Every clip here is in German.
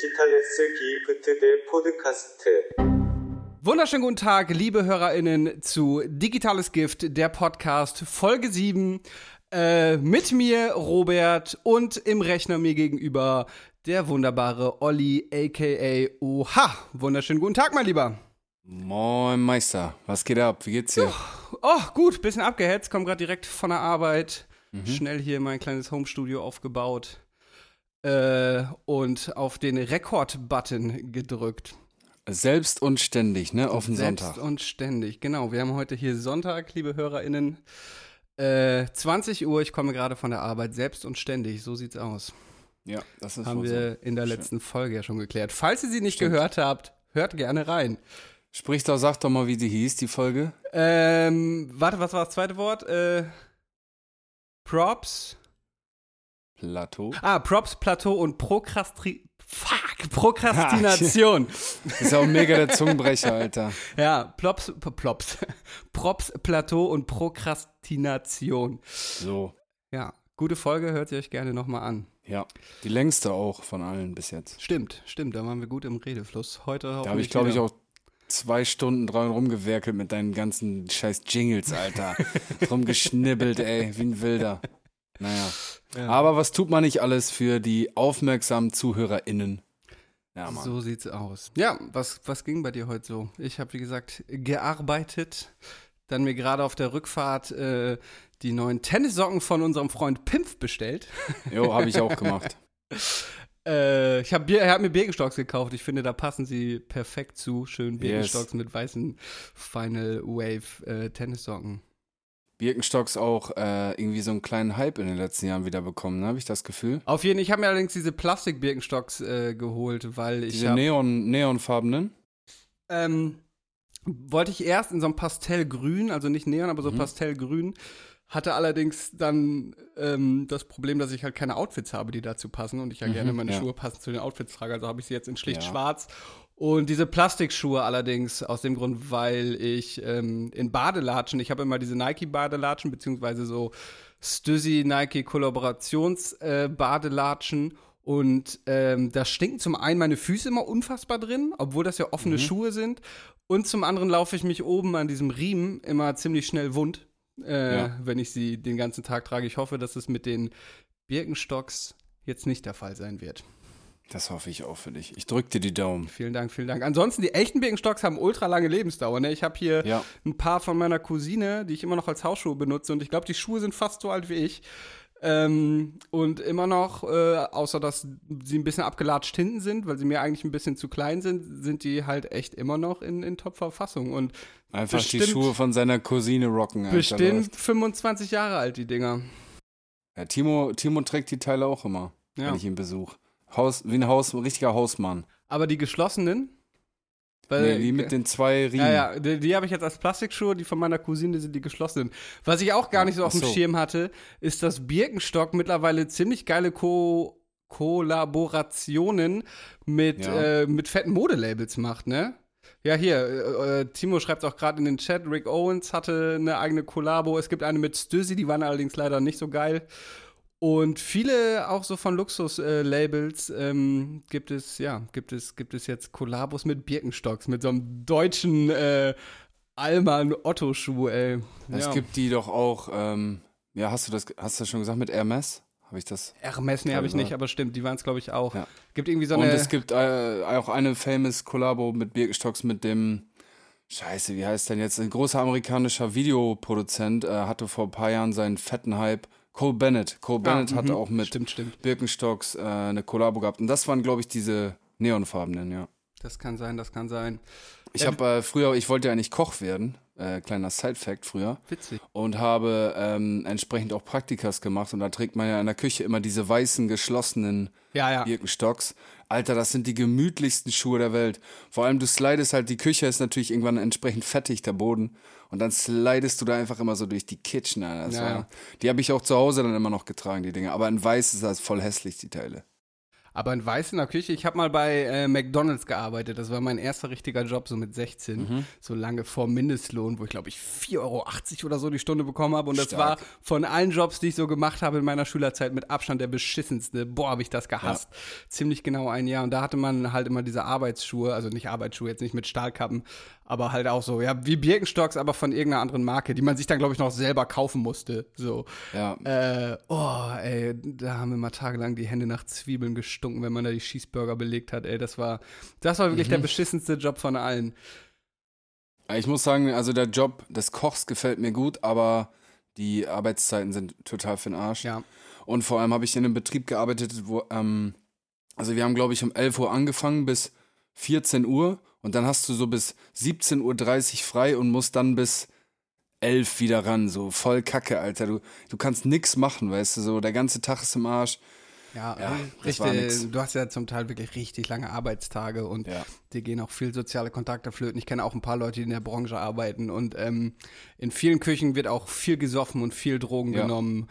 디지털레스 기프트 대 포드카스트. Wunderschönen guten Tag, liebe HörerInnen zu Digitales Gift, der Podcast, Folge 7. Äh, mit mir, Robert, und im Rechner mir gegenüber der wunderbare Olli, aka Oha. Wunderschönen guten Tag, mein Lieber. Moin Meister, was geht ab? Wie geht's dir? Oh, gut, bisschen abgehetzt, komm gerade direkt von der Arbeit. Schnell hier mein kleines Homestudio aufgebaut. Äh, und auf den Rekord-Button gedrückt. Selbst und ständig, ne? Auf den Selbst Sonntag. und ständig, genau. Wir haben heute hier Sonntag, liebe HörerInnen. Äh, 20 Uhr, ich komme gerade von der Arbeit, selbst und ständig, so sieht's aus. Ja, das ist Haben wir so. in der Schön. letzten Folge ja schon geklärt. Falls ihr sie nicht Stimmt. gehört habt, hört gerne rein. Sprich doch, sag doch mal, wie die hieß, die Folge. Ähm, warte, was war das zweite Wort? Äh, Props. Plateau. Ah, Props, Plateau und Prokrastri Fuck, Prokrastination. Ist ja auch mega der Zungenbrecher, Alter. ja, Plops, Plops. Props, Plateau und Prokrastination. So. Ja, gute Folge, hört sie euch gerne nochmal an. Ja. Die längste auch von allen bis jetzt. Stimmt, stimmt, da waren wir gut im Redefluss. Heute Da habe ich, glaube ich, auch zwei Stunden dran rumgewerkelt mit deinen ganzen scheiß Jingles, Alter. Drum geschnibbelt, ey, wie ein Wilder. Naja. Ja. Aber was tut man nicht alles für die aufmerksamen ZuhörerInnen? Ja, Mann. So sieht's aus. Ja, was, was ging bei dir heute so? Ich habe, wie gesagt, gearbeitet, dann mir gerade auf der Rückfahrt äh, die neuen Tennissocken von unserem Freund Pimpf bestellt. Jo, habe ich auch gemacht. Äh, ich habe hab mir Birkenstocks gekauft. Ich finde, da passen sie perfekt zu. Schön Birkenstocks mit weißen Final Wave äh, Tennissocken. Birkenstocks auch äh, irgendwie so einen kleinen Hype in den letzten Jahren wieder bekommen, ne? habe ich das Gefühl. Auf jeden Fall, ich habe mir allerdings diese Plastik-Birkenstocks äh, geholt, weil ich Diese hab, Neon, Neonfarbenen. ähm, wollte ich erst in so einem Pastellgrün, also nicht Neon, aber so Mhm. Pastellgrün, hatte allerdings dann ähm, das Problem, dass ich halt keine Outfits habe, die dazu passen und ich ja Mhm, gerne meine ja. Schuhe passend zu den Outfits trage, also habe ich sie jetzt in schlicht Ja. schwarz. Und diese Plastikschuhe allerdings aus dem Grund, weil ich ähm, in Badelatschen, ich habe immer diese Nike-Badelatschen, beziehungsweise so Stüssi Nike Kollaborations-Badelatschen. und ähm, da stinken zum einen meine Füße immer unfassbar drin, obwohl das ja offene Mhm. Schuhe sind. Und zum anderen laufe ich mich oben an diesem Riemen immer ziemlich schnell wund, äh, Ja. wenn ich sie den ganzen Tag trage. Ich hoffe, dass es mit den Birkenstocks jetzt nicht der Fall sein wird. Das hoffe ich auch für dich. Ich drück dir die Daumen. Vielen Dank, vielen Dank. Ansonsten, die echten Birkenstocks haben ultra lange Lebensdauer. Ne? Ich habe hier Ja. ein paar von meiner Cousine, die ich immer noch als Hausschuhe benutze. Und ich glaube, die Schuhe sind fast so alt wie ich. Ähm, und immer noch, äh, außer dass sie ein bisschen abgelatscht hinten sind, weil sie mir eigentlich ein bisschen zu klein sind, sind die halt echt immer noch in, in Top-Verfassung. Und Einfach die Bestimmt- Schuhe von seiner Cousine rocken. Alter, bestimmt läuft. 25 Jahre alt, die Dinger. Ja, Timo, Timo trägt die Teile auch immer, Ja. wenn ich ihn besuche. Haus, wie ein Haus, ein richtiger Hausmann. Aber die geschlossenen? Weil, Nee, die mit den zwei Riemen. Ja, ja, die, die habe ich jetzt als Plastikschuhe, die von meiner Cousine sind die geschlossenen. Was ich auch gar nicht so auf dem so. Schirm hatte, ist, dass Birkenstock mittlerweile ziemlich geile Ko Kollaborationen mit, Ja. äh, mit fetten Modelabels macht, ne? Ja, hier, äh, äh, Timo schreibt auch gerade in den Chat, Rick Owens hatte eine eigene Kollabo. Es gibt eine mit Stüssi, die waren allerdings leider nicht so geil. Und viele auch so von Luxus-Labels ähm, gibt es, ja, gibt es, gibt es jetzt Kollabos mit Birkenstocks, mit so einem deutschen äh, Alman Otto-Schuh, ey. Es ja. gibt die doch auch, ähm, ja, hast du das, hast du das schon gesagt mit Hermes? Habe ich das? Hermes, nee, habe ich nicht, aber stimmt, die waren es, glaube ich, auch. Ja. Gibt irgendwie so Und eine. es gibt äh, auch eine famous Kollabo mit Birkenstocks mit dem, scheiße, wie heißt denn jetzt, ein großer amerikanischer Videoproduzent, äh, hatte vor ein paar Jahren seinen fetten Hype, Cole Bennett. Cole Bennett Ah, hatte mhm. auch mit Stimmt, stimmt. Birkenstocks äh, eine Kollabo gehabt. Und das waren, glaube ich, diese neonfarbenen, ja. Das kann sein, das kann sein. Ich habe äh, früher, ich wollte ja eigentlich Koch werden, äh, kleiner Side-Fact früher, Witzig. und habe ähm, entsprechend auch Praktikas gemacht. Und da trägt man ja in der Küche immer diese weißen, geschlossenen Ja, ja. Birkenstocks. Alter, das sind die gemütlichsten Schuhe der Welt. Vor allem, du slidest halt, die Küche ist natürlich irgendwann entsprechend fettig, der Boden. Und dann slidest du da einfach immer so durch die Kitchen. Alter. Ja, ja. Die habe ich auch zu Hause dann immer noch getragen, die Dinge. Aber in weiß ist das voll hässlich, die Teile. Aber ein Weiß in der Küche, ich habe mal bei äh, McDonalds gearbeitet. Das war mein erster richtiger Job, so mit 16. Mhm. So lange vor Mindestlohn, wo ich glaube ich 4,80 Euro oder so die Stunde bekommen habe. Und das Stark. war von allen Jobs, die ich so gemacht habe in meiner Schülerzeit, mit Abstand der beschissenste. Boah, habe ich das gehasst. Ziemlich genau ein Jahr. Und da hatte man halt immer diese Arbeitsschuhe, also nicht Arbeitsschuhe, jetzt nicht mit Stahlkappen, aber halt auch so, ja, wie Birkenstocks, aber von irgendeiner anderen Marke, die man sich dann, glaube ich, noch selber kaufen musste. So. Ja. Äh, oh, ey, da haben wir mal tagelang die Hände nach Zwiebeln gestunken, wenn man da die Cheeseburger belegt hat, ey. Das war, das war wirklich der beschissenste Job von allen. Ich muss sagen, also der Job des Kochs gefällt mir gut, aber die Arbeitszeiten sind total für den Arsch. Ja. Und vor allem habe ich in einem Betrieb gearbeitet, wo, ähm, also wir haben, glaube ich, um 11 Uhr angefangen bis 14 Uhr und dann hast du so bis 17.30 Uhr frei und musst dann bis 11 wieder ran, so voll Kacke, Alter. Du, du kannst nix machen, weißt du, so der ganze Tag ist im Arsch. Ja, Ja, richtig. Du hast ja zum Teil wirklich richtig lange Arbeitstage und Ja. dir gehen auch viel soziale Kontakte flöten. Ich kenne auch ein paar Leute, die in der Branche arbeiten und ähm, in vielen Küchen wird auch viel gesoffen und viel Drogen Ja. genommen,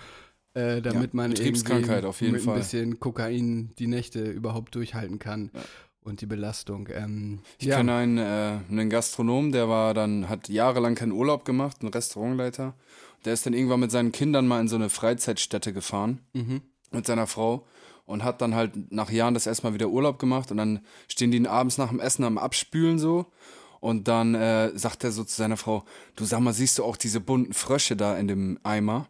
äh, damit Ja, man irgendwie auf jeden mit Fall. ein bisschen Kokain die Nächte überhaupt durchhalten kann und die Belastung. Ähm, Ich ja. kenne einen, äh, einen Gastronom, der war dann, hat jahrelang keinen Urlaub gemacht, ein Restaurantleiter. Der ist dann irgendwann mit seinen Kindern mal in so eine Freizeitstätte gefahren Mhm. mit seiner Frau und hat dann halt nach Jahren das erstmal wieder Urlaub gemacht und dann stehen die abends nach dem Essen am Abspülen so und dann äh, sagt er so zu seiner Frau, du sag mal, siehst du auch diese bunten Frösche da in dem Eimer?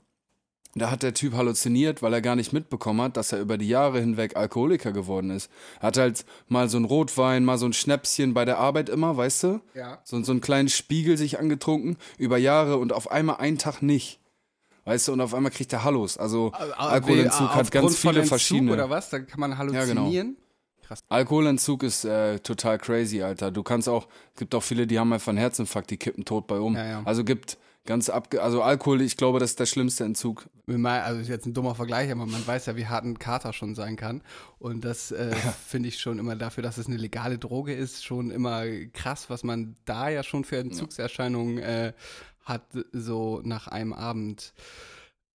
Da hat der Typ halluziniert, weil er gar nicht mitbekommen hat, dass er über die Jahre hinweg Alkoholiker geworden ist. Er hat halt mal so ein Rotwein, mal so ein Schnäpschen bei der Arbeit immer, weißt du? Ja. So, so einen kleinen Spiegel sich angetrunken, über Jahre und auf einmal einen Tag nicht. Weißt du, und auf einmal kriegt er Hallos. Also Alkoholentzug hat ganz viele verschiedene. Oder was? Da kann man genau. halluzinieren. Alkoholentzug ist äh, total crazy, Alter. Du kannst auch, es gibt auch viele, die haben einfach einen Herzinfarkt, die kippen tot bei um. Ja, ja. Also gibt ganz abge, also Alkohol, ich glaube, das ist der schlimmste Entzug. Also ist jetzt ein dummer Vergleich, aber man weiß ja, wie hart ein Kater schon sein kann. Und das äh, finde ich schon immer dafür, dass es eine legale Droge ist, schon immer krass, was man da ja schon für Entzugserscheinungen äh, hat, so nach einem Abend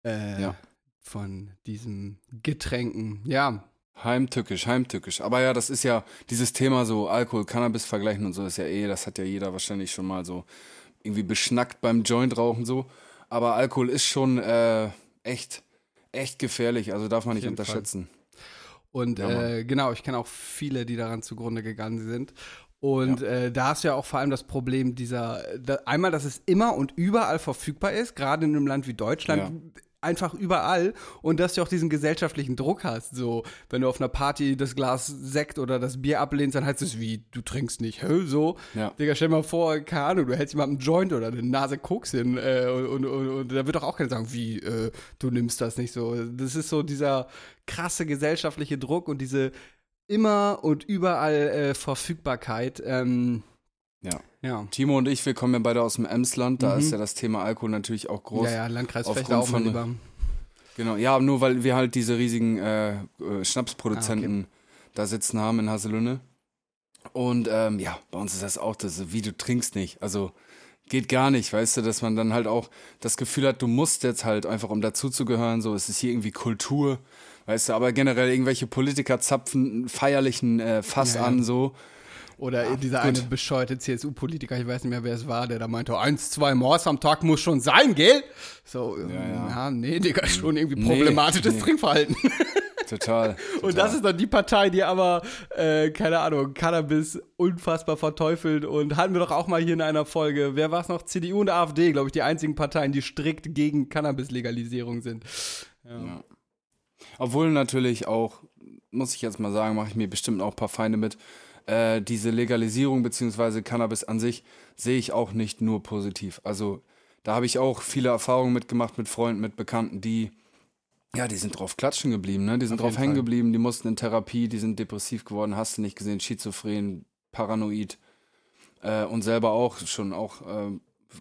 äh, Ja. von diesen Getränken. Ja, Heimtückisch, heimtückisch. Aber ja, das ist ja dieses Thema so Alkohol, Cannabis vergleichen und so ist ja eh, das hat ja jeder wahrscheinlich schon mal so irgendwie beschnackt beim Joint rauchen so. Aber Alkohol ist schon äh, echt, echt gefährlich, also darf man nicht jeden Fall. unterschätzen. Und Ja, äh, genau, ich kenne auch viele, die daran zugrunde gegangen sind. Und äh, da ist ja auch vor allem das Problem dieser, da, einmal, dass es immer und überall verfügbar ist, gerade in einem Land wie Deutschland, einfach überall. Und dass du auch diesen gesellschaftlichen Druck hast. So, wenn du auf einer Party das Glas Sekt oder das Bier ablehnst, dann heißt es wie, du trinkst nicht, hä, so. Ja. Digga, stell mal vor, keine Ahnung, du hältst jemandem einen Joint oder eine Nase Koks hin äh, und, und, und, und da wird doch auch keiner sagen, wie, äh, du nimmst das nicht so. Das ist so dieser krasse gesellschaftliche Druck und diese immer und überall äh, Verfügbarkeit. Ähm, Ja. Ja. Timo und ich, wir kommen ja beide aus dem Emsland, da Mhm. ist ja das Thema Alkohol natürlich auch groß. Ja, ja, Landkreis Fechter auch mal von- lieber. Genau, ja, nur weil wir halt diese riesigen äh, äh, Schnapsproduzenten da sitzen haben in Haselünne. Und ähm, ja, bei uns ist das auch, das, wie du trinkst nicht. Also geht gar nicht, weißt du, dass man dann halt auch das Gefühl hat, du musst jetzt halt einfach, um dazuzugehören, so, es ist hier irgendwie Kultur, weißt du, aber generell irgendwelche Politiker zapfen feierlichen äh, Fass Ja, ja. an, so. Oder dieser gut. eine bescheuerte CSU-Politiker, ich weiß nicht mehr, wer es war, der da meinte, eins, zwei Mords am Tag muss schon sein, gell? So, ja, ja. ja nee, Digga, schon irgendwie Nee, problematisches nee. Trinkverhalten. Total. Und das ist dann die Partei, die aber, äh, keine Ahnung, Cannabis unfassbar verteufelt. Und hatten wir doch auch mal hier in einer Folge, wer war es noch? CDU und AfD, glaube ich, die einzigen Parteien, die strikt gegen Cannabis-Legalisierung sind. Ja. Obwohl natürlich auch, muss ich jetzt mal sagen, mache ich mir bestimmt auch ein paar Feinde mit. Äh, diese Legalisierung beziehungsweise Cannabis an sich sehe ich auch nicht nur positiv. Also da habe ich auch viele Erfahrungen mitgemacht mit Freunden, mit Bekannten, die ja, die sind drauf klatschen geblieben, ne? Die sind Auf drauf hängen geblieben, die mussten in Therapie, die sind depressiv geworden, hast du nicht gesehen, schizophren, paranoid äh, und selber auch schon auch äh,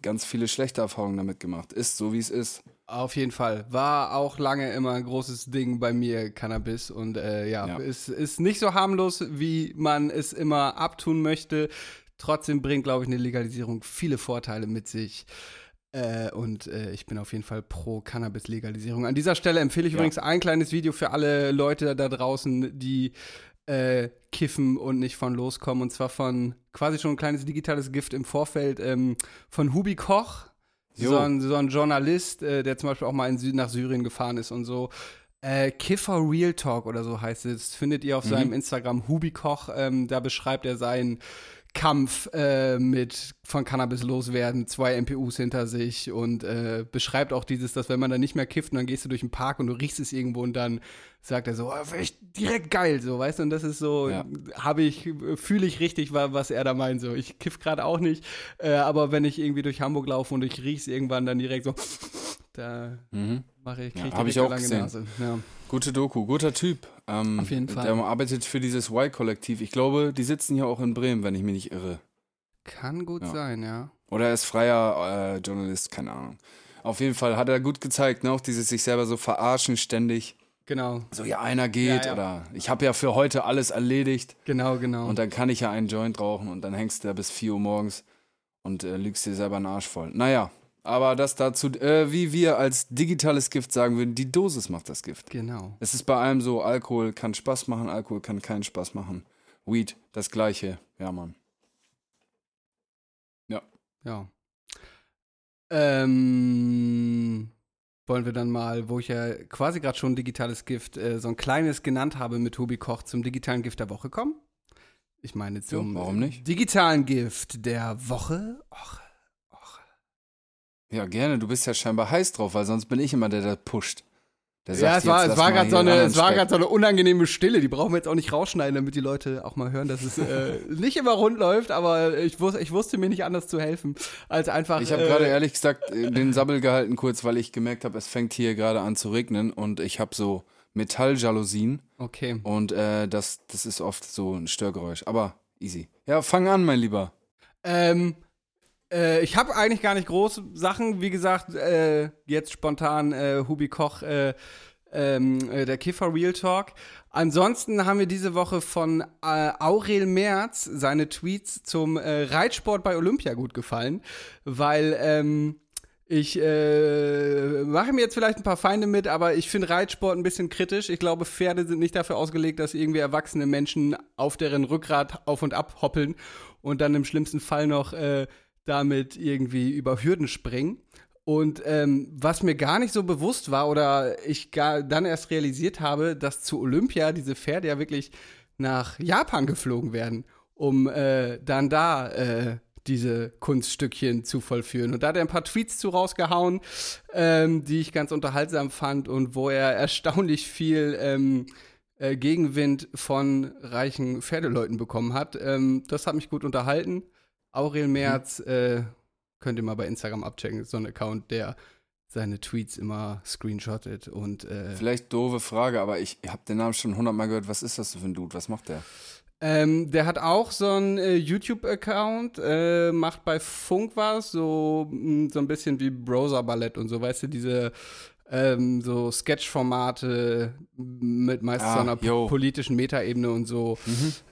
ganz viele schlechte Erfahrungen damit gemacht. Ist so, wie es ist. Auf jeden Fall. War auch lange immer ein großes Ding bei mir, Cannabis. Und äh, ja, Ja. es ist nicht so harmlos, wie man es immer abtun möchte. Trotzdem bringt, glaube ich, eine Legalisierung viele Vorteile mit sich. Äh, und äh, ich bin auf jeden Fall pro Cannabis-Legalisierung. An dieser Stelle empfehle ich Ja. übrigens ein kleines Video für alle Leute da draußen, die äh, kiffen und nicht von loskommen. Und zwar von quasi schon ein kleines digitales Gift im Vorfeld ähm, von Hubi Koch. Jo. So ein, so ein Journalist, äh, der zum Beispiel auch mal in Sü nach Syrien gefahren ist und so. Äh, Kiffer Real Talk oder so heißt es. Findet ihr auf Mhm. seinem Instagram Hubi Koch. Ähm, da beschreibt er seinen Kampf äh, mit von Cannabis loswerden, zwei MPUs hinter sich und äh, beschreibt auch dieses, dass wenn man dann nicht mehr kifft und dann gehst du durch den Park und du riechst es irgendwo und dann sagt er so, oh, direkt geil, so, weißt du, und das ist so, Ja. habe ich, fühle ich richtig, wa- was er da meint, so. Ich kiff gerade auch nicht, äh, aber wenn ich irgendwie durch Hamburg laufe und ich riech's irgendwann dann direkt so, da Mhm. mache ich, Ja, krieg hab ich auch eine gesehen. Nase. Ja. Gute Doku, guter Typ. Ähm, Auf jeden Fall. Der arbeitet für dieses Y-Kollektiv. Ich glaube, die sitzen hier auch in Bremen, wenn ich mich nicht irre. Kann gut Ja. sein, ja. Oder er ist freier äh, Journalist, keine Ahnung. Auf jeden Fall hat er gut gezeigt, ne? Auch dieses sich selber so verarschen ständig. Genau, So, ja, einer geht Ja, ja. oder ich habe ja für heute alles erledigt genau, genau. und dann kann ich ja einen Joint rauchen und dann hängst du da bis 4 Uhr morgens und äh, lügst dir selber den Arsch voll. Naja, aber das dazu, äh, wie wir als digitales Gift sagen würden, die Dosis macht das Gift. genau. Es ist bei allem so, Alkohol kann Spaß machen, Alkohol kann keinen Spaß machen. Weed, das gleiche. Ja, Mann. Ja. Ähm, wollen wir dann mal, wo ich ja quasi gerade schon digitales Gift, äh, so ein kleines genannt habe mit Tobi Koch, zum digitalen Gift der Woche kommen? Ich meine zum warum nicht? digitalen Gift der Woche. Och, och. Ja, gerne. Du bist ja scheinbar heiß drauf, weil sonst bin ich immer der, der pusht. Der Ja, es war, jetzt es war gerade so, eine, anderen es war Speck. grad so eine unangenehme Stille. Die brauchen wir jetzt auch nicht rausschneiden, damit die Leute auch mal hören, dass es äh, nicht immer rund läuft. Aber ich, wus ich wusste mir nicht anders zu helfen, als einfach. Ich habe äh, gerade ehrlich gesagt äh, den Sabbel gehalten kurz, weil ich gemerkt habe, es fängt hier gerade an zu regnen und ich habe so Metalljalousien Okay. und äh, das, das ist oft so ein Störgeräusch. Aber easy. Ja, fang an, mein Lieber. Ähm, äh, ich habe eigentlich gar nicht große Sachen. Wie gesagt, äh, jetzt spontan äh, Hubi Koch, äh, ähm, äh, der Kiffer Real Talk. Ansonsten haben wir diese Woche von äh, Aurel Merz seine Tweets zum Reitsport bei Olympia gut gefallen, weil ähm, ich äh, mache mir jetzt vielleicht ein paar Feinde mit, aber ich finde Reitsport ein bisschen kritisch. Ich glaube, Pferde sind nicht dafür ausgelegt, dass irgendwie erwachsene Menschen auf deren Rückgrat auf und ab hoppeln und dann im schlimmsten Fall noch äh, damit irgendwie über Hürden springen. Und ähm, was mir gar nicht so bewusst war oder ich gar dann erst realisiert habe, dass zu Olympia diese Pferde ja wirklich nach Japan geflogen werden, um äh, dann da äh, diese Kunststückchen zu vollführen. Und da hat er ein paar Tweets zu rausgehauen, ähm, die ich ganz unterhaltsam fand und wo er erstaunlich viel ähm, äh, Gegenwind von reichen Pferdeleuten bekommen hat. Ähm, das hat mich gut unterhalten. Aurel Merz, äh, könnt ihr mal bei Instagram abchecken, so ein Account, der seine Tweets immer screenshottet und äh, Vielleicht doofe Frage, aber ich habe den Namen schon hundertmal gehört. Was ist das für ein Dude? Was macht der? Ähm, der hat auch so einen äh, YouTube-Account, äh, macht bei Funk was, so, mh, so ein bisschen wie Browser-Ballett und so, weißt du, diese ähm, so Sketch-Formate mit meist Ah, so einer yo. politischen Metaebene und so.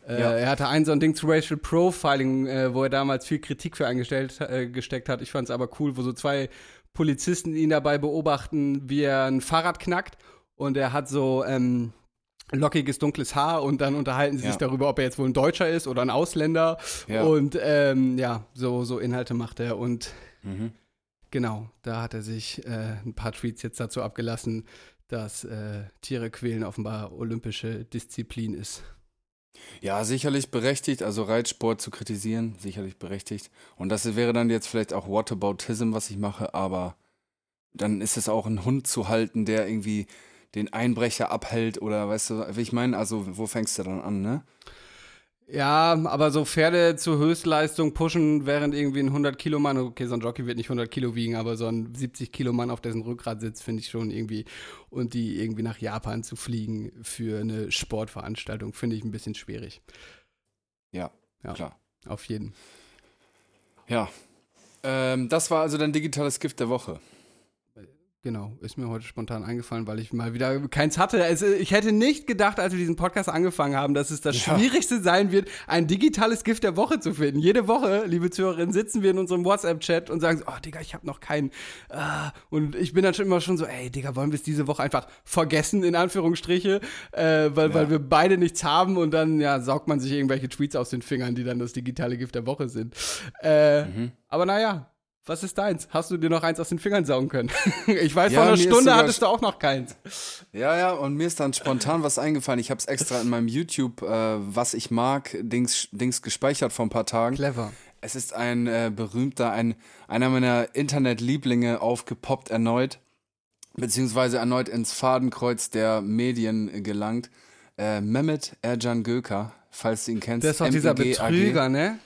Äh, Ja. Er hatte ein so ein Ding zu Racial Profiling, äh, wo er damals viel Kritik für eingestellt äh, gesteckt hat. Ich fand es aber cool, wo so zwei Polizisten ihn dabei beobachten, wie er ein Fahrrad knackt und er hat so ähm, lockiges dunkles Haar und dann unterhalten sie Ja. sich darüber, ob er jetzt wohl ein Deutscher ist oder ein Ausländer. Ja. Und ähm, ja, so, so Inhalte macht er. Und Mhm. Genau, da hat er sich äh, ein paar Tweets jetzt dazu abgelassen, dass äh, Tiere quälen offenbar olympische Disziplin ist. Ja, sicherlich berechtigt, also Reitsport zu kritisieren, sicherlich berechtigt. Und das wäre dann jetzt vielleicht auch Whataboutism, was ich mache, aber dann ist es auch ein Hund zu halten, der irgendwie den Einbrecher abhält oder weißt du, wie ich meine, also wo fängst du dann an, ne? Ja, aber so Pferde zur Höchstleistung pushen, während irgendwie ein 100-Kilo-Mann, okay, so ein Jockey wird nicht 100 Kilo wiegen, aber so ein 70-Kilo-Mann auf dessen Rückgrat sitzt, finde ich schon irgendwie, und die irgendwie nach Japan zu fliegen für eine Sportveranstaltung, finde ich ein bisschen schwierig. Ja, Ja. klar. Auf jeden. Ja. Ähm, das war also dein digitales Gift der Woche. Genau, ist mir heute spontan eingefallen, weil ich mal wieder keins hatte. Also ich hätte nicht gedacht, als wir diesen Podcast angefangen haben, dass es das Ja. Schwierigste sein wird, ein digitales Gift der Woche zu finden. Jede Woche, liebe Zuhörerinnen, sitzen wir in unserem WhatsApp-Chat und sagen so, oh Digga, ich habe noch keinen. Ah. Und ich bin dann schon immer schon so, ey Digga, wollen wir es diese Woche einfach vergessen, in Anführungsstriche, äh, weil, weil wir beide nichts haben und dann ja, saugt man sich irgendwelche Tweets aus den Fingern, die dann das digitale Gift der Woche sind. Äh, Mhm. Aber naja. Was ist deins? Hast du dir noch eins aus den Fingern saugen können? ich weiß, Ja, vor einer Stunde hattest du auch noch keins. Ja, ja, und mir ist dann spontan was eingefallen. Ich habe es extra in meinem YouTube, äh, was ich mag, Dings, Dings gespeichert vor ein paar Tagen. Clever. Es ist ein äh, berühmter, ein, einer meiner Internetlieblinge aufgepoppt erneut, beziehungsweise erneut ins Fadenkreuz der Medien gelangt. Äh, Mehmet Ercan Göker, falls du ihn kennst. Der ist doch dieser. Betrüger, ne?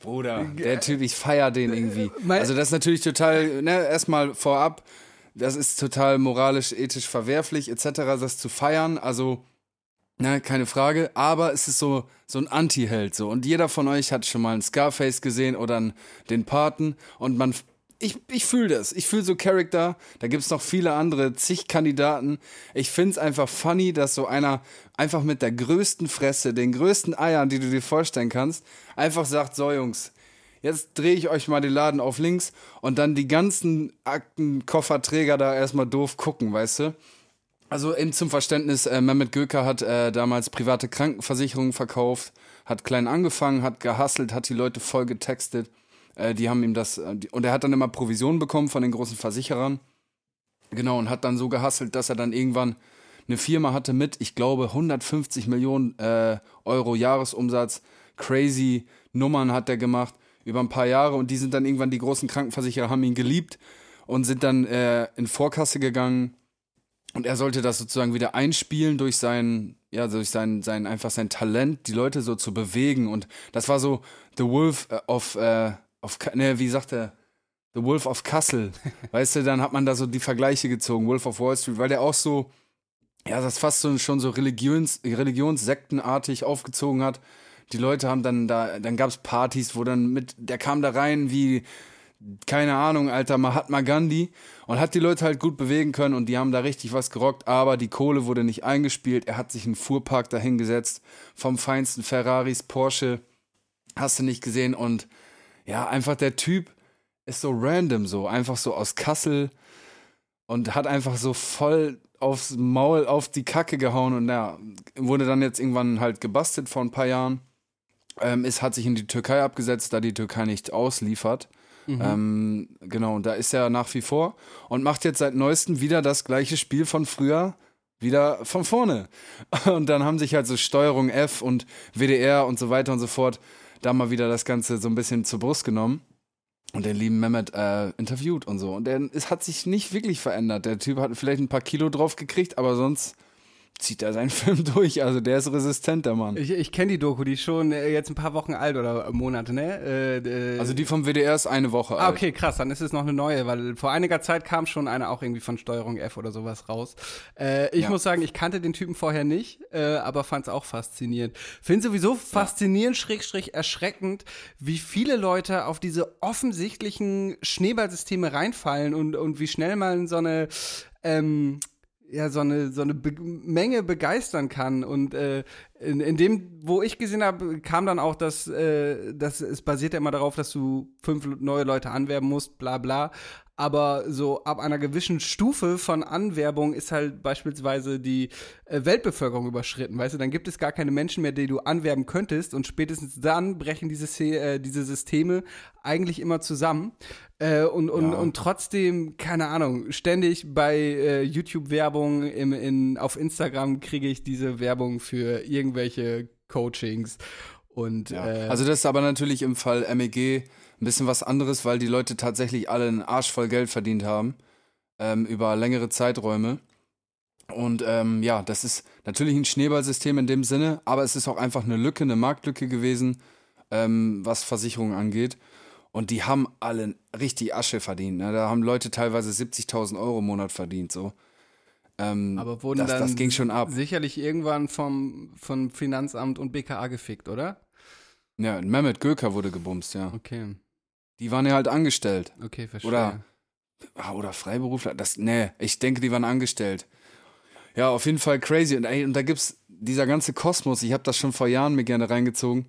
Bruder, der Typ, ich feier den irgendwie. Mein- Also das ist natürlich total, ne, erstmal vorab, das ist total moralisch, ethisch verwerflich etc., das zu feiern, also, ne, keine Frage, aber es ist so, so ein Anti-Held so und jeder von euch hat schon mal einen Scarface gesehen oder einen, den Paten und man, ich, ich fühle das, ich fühle so Charakter, da gibt's noch viele andere, zig Kandidaten, ich find's einfach funny, dass so einer einfach mit der größten Fresse, den größten Eiern, die du dir vorstellen kannst, einfach sagt, so Jungs, jetzt drehe ich euch mal den Laden auf links und dann die ganzen Aktenkofferträger da erstmal doof gucken, weißt du? Also eben zum Verständnis, äh, Mehmet Göker hat äh, damals private Krankenversicherungen verkauft, hat klein angefangen, hat gehustelt, hat die Leute voll getextet. Äh, die haben ihm das, äh, die, und er hat dann immer Provisionen bekommen von den großen Versicherern. Genau, und hat dann so gehustelt, dass er dann irgendwann eine Firma hatte mit, ich glaube, 150 Millionen äh, Euro Jahresumsatz. Crazy Nummern hat er gemacht über ein paar Jahre und die sind dann irgendwann, die großen Krankenversicherer haben ihn geliebt und sind dann äh, in Vorkasse gegangen und er sollte das sozusagen wieder einspielen durch sein, ja, durch sein, sein, einfach sein Talent, die Leute so zu bewegen. Und das war so The Wolf äh, of, äh, Ka- ne, wie sagt er? The Wolf of Kassel. weißt du, dann hat man da so die Vergleiche gezogen, Wolf of Wall Street, weil der auch so, ja, das fast so, schon so Religions, religionssektenartig aufgezogen hat. Die Leute haben dann da, dann gab's Partys, wo dann mit, der kam da rein wie, keine Ahnung, alter Mahatma Gandhi und hat die Leute halt gut bewegen können und die haben da richtig was gerockt, aber die Kohle wurde nicht eingespielt. Er hat sich einen Fuhrpark dahingesetzt vom feinsten Ferraris, Porsche, hast du nicht gesehen und ja, einfach der Typ ist so random so, einfach so aus Kassel und hat einfach so voll aufs Maul auf die Kacke gehauen und ja, wurde dann jetzt irgendwann halt gebastelt vor ein paar Jahren. Ähm, ist, hat sich in die Türkei abgesetzt, da die Türkei nicht ausliefert. Ähm, genau, und da ist er nach wie vor und macht jetzt seit neuestem wieder das gleiche Spiel von früher, wieder von vorne. Und dann haben sich halt so Steuerung F und WDR und so weiter und so fort da mal wieder das Ganze so ein bisschen zur Brust genommen und den lieben Mehmet äh, interviewt und so. Und der, es hat sich nicht wirklich verändert. Der Typ hat vielleicht ein paar Kilo drauf gekriegt, aber sonst zieht er seinen Film durch. Also der ist resistent, der Mann. Ich, ich kenne die Doku, die ist schon äh, jetzt ein paar Wochen alt oder Monate, ne? Äh, äh, Also die vom WDR ist eine Woche Ah, alt. okay, krass, dann ist es noch eine neue, weil vor einiger Zeit kam schon eine auch irgendwie von Steuerung F oder sowas raus. Äh, ich Ja. muss sagen, ich kannte den Typen vorher nicht, äh, aber fand es auch faszinierend. Finde sowieso faszinierend, schrägstrich erschreckend, wie viele Leute auf diese offensichtlichen Schneeballsysteme reinfallen und, und wie schnell man so eine ähm, ja, so eine, so eine Be Menge begeistern kann. Und äh, in, in dem, wo ich gesehen habe, kam dann auch, dass, äh, dass es basiert ja immer darauf, dass du fünf neue Leute anwerben musst, bla bla. Aber so ab einer gewissen Stufe von Anwerbung ist halt beispielsweise die äh, Weltbevölkerung überschritten, weißt du? Dann gibt es gar keine Menschen mehr, die du anwerben könntest und spätestens dann brechen diese, Se- äh, diese Systeme eigentlich immer zusammen. Äh, und, und, Ja. und trotzdem, keine Ahnung, ständig bei äh, YouTube-Werbung im, in, auf Instagram kriege ich diese Werbung für irgendwelche Coachings. Und Ja. äh, Also das ist aber natürlich im Fall MEG ein bisschen was anderes, weil die Leute tatsächlich alle einen Arsch voll Geld verdient haben ähm, über längere Zeiträume. Und ähm, ja, das ist natürlich ein Schneeballsystem in dem Sinne, aber es ist auch einfach eine Lücke, eine Marktlücke gewesen, ähm, was Versicherungen angeht. Und die haben alle richtig Asche verdient. Ne? Da haben Leute teilweise 70.000 Euro im Monat verdient. So. Ähm, aber wurden das, dann das ging schon ab. sicherlich irgendwann vom, vom Finanzamt und BKA gefickt, oder? Ja, Mehmet Göker wurde gebumst, ja. Okay, Die waren ja halt angestellt. okay, verstehe. Oder Ah, Oder Freiberufler? Das, nee, ich denke, die waren angestellt. Ja, auf jeden Fall crazy. Und, ey, und da gibt's dieser ganze Kosmos, ich habe das schon vor Jahren mir gerne reingezogen.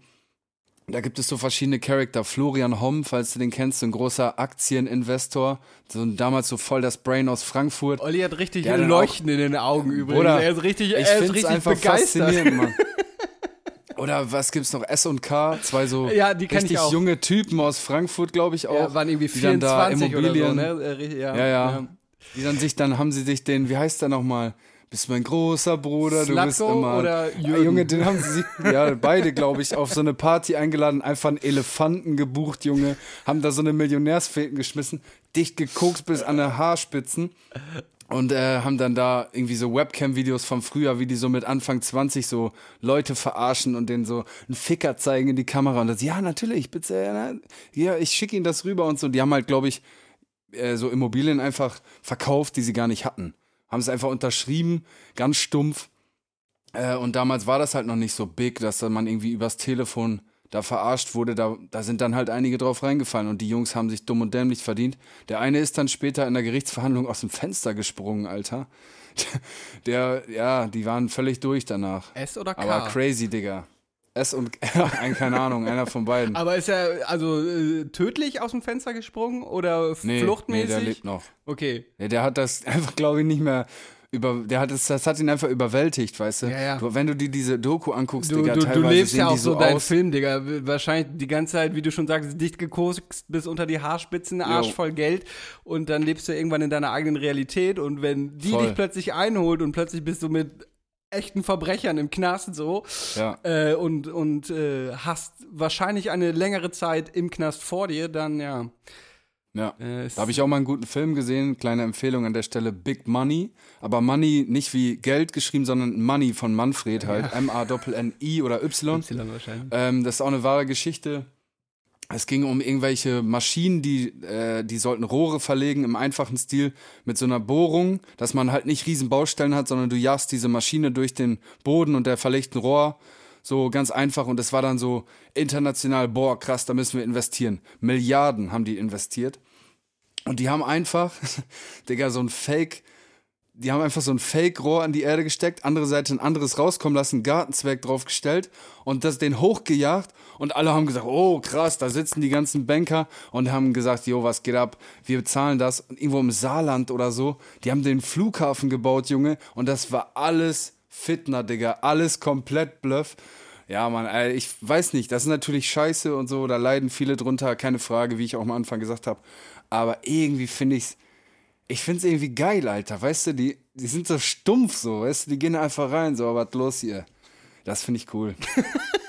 Da gibt es so verschiedene Charakter. Florian Homm, falls du den kennst, so ein großer Aktieninvestor. So ein, damals so voll das Brain aus Frankfurt. Olli hat richtig dann Leuchten in den Augen übrigens. Bruder, er ist richtig, Ich er ist richtig einfach begeistert. faszinierend, Mann. Oder was gibt's noch? S und K, zwei so Ja, richtig auch. junge Typen aus Frankfurt, glaube ich auch. Ja, waren irgendwie die dann da 24 oder so, Immobilien- ne? Äh, Ja, Ja, ja. Die dann sich, dann haben sie sich den, wie heißt der nochmal? Bist mein großer Bruder, du bist Slatko immer. oder Ah, Jürgen? Junge, den haben sie ja, beide, glaube ich, auf so eine Party eingeladen, einfach einen Elefanten gebucht, Junge, haben da so eine Millionärsfeten geschmissen, dicht geguckt bis an der Haarspitzen und äh, haben dann da irgendwie so Webcam-Videos vom Frühjahr, wie die so mit Anfang 20 so Leute verarschen und denen so einen Ficker zeigen in die Kamera und das, ja, natürlich, bitte, ja, na, ja ich schicke ihnen das rüber und so. Die haben halt, glaube ich, äh, so Immobilien einfach verkauft, die sie gar nicht hatten. Haben es einfach unterschrieben, ganz stumpf. Äh, und damals war das halt noch nicht so big, dass man irgendwie übers Telefon da verarscht wurde. Da, da sind dann halt einige drauf reingefallen und die Jungs haben sich dumm und dämlich verdient. Der eine ist dann später in der Gerichtsverhandlung aus dem Fenster gesprungen, Alter. Der, ja, die waren völlig durch danach. S oder K? Aber crazy, Digga. S und, keine Ahnung, einer von beiden. Aber ist er also äh, tödlich aus dem Fenster gesprungen oder Nee, nee, fluchtmäßig? der lebt noch. Okay. Ja, der hat das einfach, glaube ich, nicht mehr über. Der hat das, das hat ihn einfach überwältigt, weißt du? Ja, ja. Du, wenn du dir diese Doku anguckst, Du, Digga, du, du teilweise lebst sehen ja auch so deinen aus. Film, Digga. Wahrscheinlich die ganze Zeit, wie du schon sagst, dicht gekokst bis unter die Haarspitzen, Arsch Jo. voll Geld und dann lebst du irgendwann in deiner eigenen Realität und wenn die Voll. dich plötzlich einholt und plötzlich bist du mit echten Verbrechern im Knast so Ja. äh, und, und äh, hast wahrscheinlich eine längere Zeit im Knast vor dir, dann ja. Ja. Äh, Da habe ich auch mal einen guten Film gesehen. Kleine Empfehlung an der Stelle: Big Money. Aber Money nicht wie Geld geschrieben, sondern Money von Manfred halt. M-A-N-I oder Y. Y wahrscheinlich. Ähm, das ist auch eine wahre Geschichte. Es ging um irgendwelche Maschinen, die, äh, die sollten Rohre verlegen im einfachen Stil mit so einer Bohrung, dass man halt nicht riesen Baustellen hat, sondern du jagst diese Maschine durch den Boden und der verlegt ein Rohr. So ganz einfach und es war dann so international, boah, krass, da müssen wir investieren. Milliarden haben die investiert. Und die haben einfach, Digga, so ein Fake, die haben einfach so ein Fake-Rohr an die Erde gesteckt, andere Seite ein anderes rauskommen lassen, Gartenzwerg draufgestellt und das den hochgejagt und alle haben gesagt, oh krass, da sitzen die ganzen Banker und haben gesagt, jo, was geht ab, wir bezahlen das. Und irgendwo im Saarland oder so, die haben den Flughafen gebaut, Junge, und das war alles Fitner, Digga, alles komplett Bluff. Ja, Mann, ey, ich weiß nicht, das ist natürlich scheiße und so, da leiden viele drunter, keine Frage, wie ich auch am Anfang gesagt habe. Aber irgendwie finde ich's ich find's irgendwie geil, Alter. Weißt du, die, die sind so stumpf so, weißt du, die gehen einfach rein, so, was los hier? Das finde ich cool.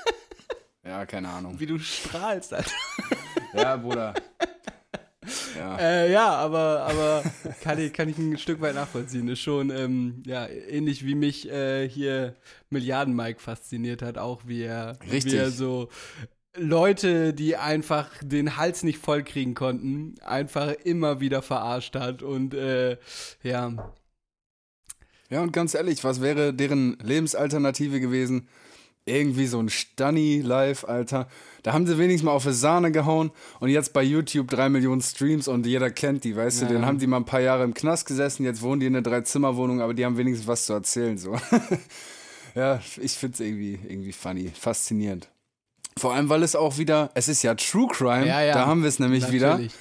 ja, keine Ahnung. Wie du strahlst, Alter. Ja, Bruder. Ja. Äh, ja, aber, aber kann, ich, kann ich ein Stück weit nachvollziehen. Ist schon ähm, ja, ähnlich wie mich äh, hier Milliarden Mike fasziniert hat, auch wie er, Richtig. wie er so Leute, die einfach den Hals nicht voll kriegen konnten, einfach immer wieder verarscht hat. Und äh, ja, ja, und ganz ehrlich, was wäre deren Lebensalternative gewesen? Irgendwie so ein Stunny live, Alter. Da haben sie wenigstens mal auf die Sahne gehauen und jetzt bei YouTube drei Millionen Streams und jeder kennt die, weißt Ja. du? Den haben die mal ein paar Jahre im Knast gesessen, jetzt wohnen die in einer Dreizimmerwohnung, aber die haben wenigstens was zu erzählen, so. ja, ich find's irgendwie, irgendwie funny, faszinierend. Vor allem, weil es auch wieder, es ist ja True Crime, Ja, ja. da haben wir es nämlich wieder. natürlich.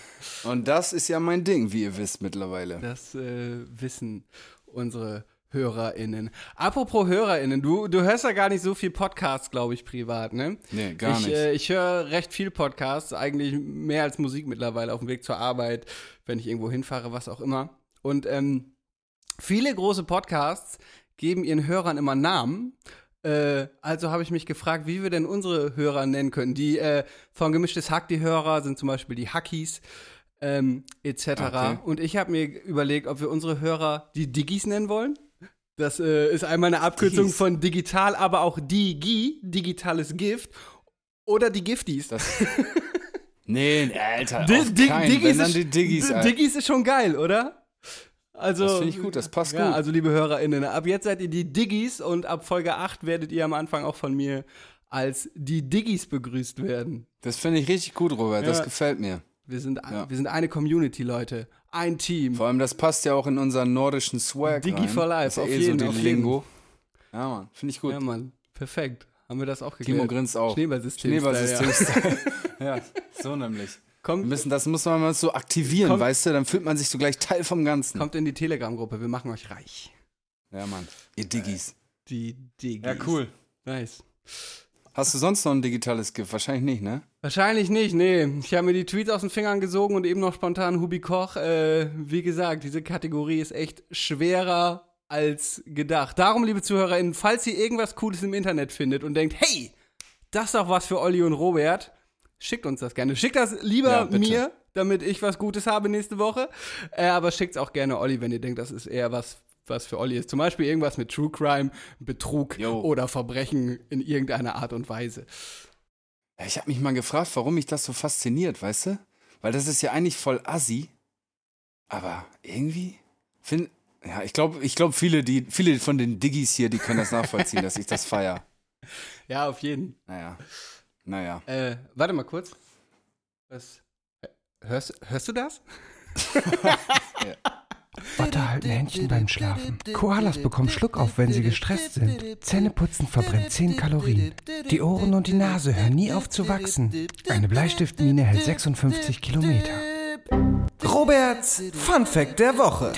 Und das ist ja mein Ding, wie ihr wisst mittlerweile. Das äh, wissen unsere HörerInnen. Apropos HörerInnen, du, du hörst ja gar nicht so viel Podcasts, glaube ich, privat, ne? Nee, gar ich, nicht. Äh, ich höre recht viel Podcasts, eigentlich mehr als Musik mittlerweile auf dem Weg zur Arbeit, wenn ich irgendwo hinfahre, was auch immer. Und ähm, viele große Podcasts geben ihren Hörern immer Namen. Äh, also habe ich mich gefragt, wie wir denn unsere Hörer nennen können. Die äh, von Gemischtes Hack, die Hörer, sind zum Beispiel die Hackies. Ähm, etc. Okay. Und ich habe mir überlegt, ob wir unsere Hörer die Diggis nennen wollen. Das äh, ist einmal eine Abkürzung Diggis. von digital, aber auch Digi, digitales Gift. Oder die Gifties. Das, nee, Alter, Di- auf Dig- keinen. Diggis Wenn dann ist- ist schon geil, oder? Also, Das finde ich gut, das passt ja, gut. Also, liebe HörerInnen, ab jetzt seid ihr die Diggis und ab Folge 8 werdet ihr am Anfang auch von mir als die Diggis begrüßt werden. Das finde ich richtig gut, Robert. Das Ja. gefällt mir. Wir sind, Ja. wir sind eine Community, Leute. ein Team. Vor allem, das passt ja auch in unseren nordischen Swag Digi rein. for life, Das ist ja auf eh jeden, so jeden. Lingo. Ja, Mann, finde ich gut. Ja, Mann, perfekt. Haben wir das auch geklärt? Timo grinst auch. Schneeballsystem. Schneeballsystem. Ja. ja, so nämlich. Wir Kommt, müssen, das muss man mal so aktivieren, Kommt- weißt du? Dann fühlt man sich so gleich Teil vom Ganzen. kommt in die Telegram-Gruppe, wir machen euch reich. Ja, Mann. Ihr Diggis. Die Digis. Ja, cool. Nice. Hast du sonst noch ein digitales Gift? Wahrscheinlich nicht, ne? Wahrscheinlich nicht, nee. Ich habe mir die Tweets aus den Fingern gesogen und eben noch spontan Hubi Koch. Äh, wie gesagt, diese Kategorie ist echt schwerer als gedacht. Darum, liebe ZuhörerInnen, falls ihr irgendwas Cooles im Internet findet und denkt, hey, das ist doch was für Olli und Robert, schickt uns das gerne. Schickt das lieber Ja, mir, damit ich was Gutes habe nächste Woche. Äh, aber schickt es auch gerne Olli, wenn ihr denkt, das ist eher was, was für Olli ist. Zum Beispiel irgendwas mit True Crime, Betrug Jo. oder Verbrechen in irgendeiner Art und Weise. Ich habe mich mal gefragt, warum mich das so fasziniert, weißt du? Weil das ist ja eigentlich voll assi. Aber irgendwie find, ja, ich glaube, ich glaube viele, die viele von den Diggis hier, die können das nachvollziehen, dass ich das feier. Ja, auf jeden. Naja. Naja. Äh, warte mal kurz. Was? Hörst, hörst du das? Otter halten Händchen beim Schlafen. Koalas bekommen Schluck auf, wenn sie gestresst sind. Zähneputzen verbrennt 10 Kalorien. Die Ohren und die Nase hören nie auf zu wachsen. Eine Bleistiftmine hält 56 Kilometer. Roberts Fun Fact der Woche.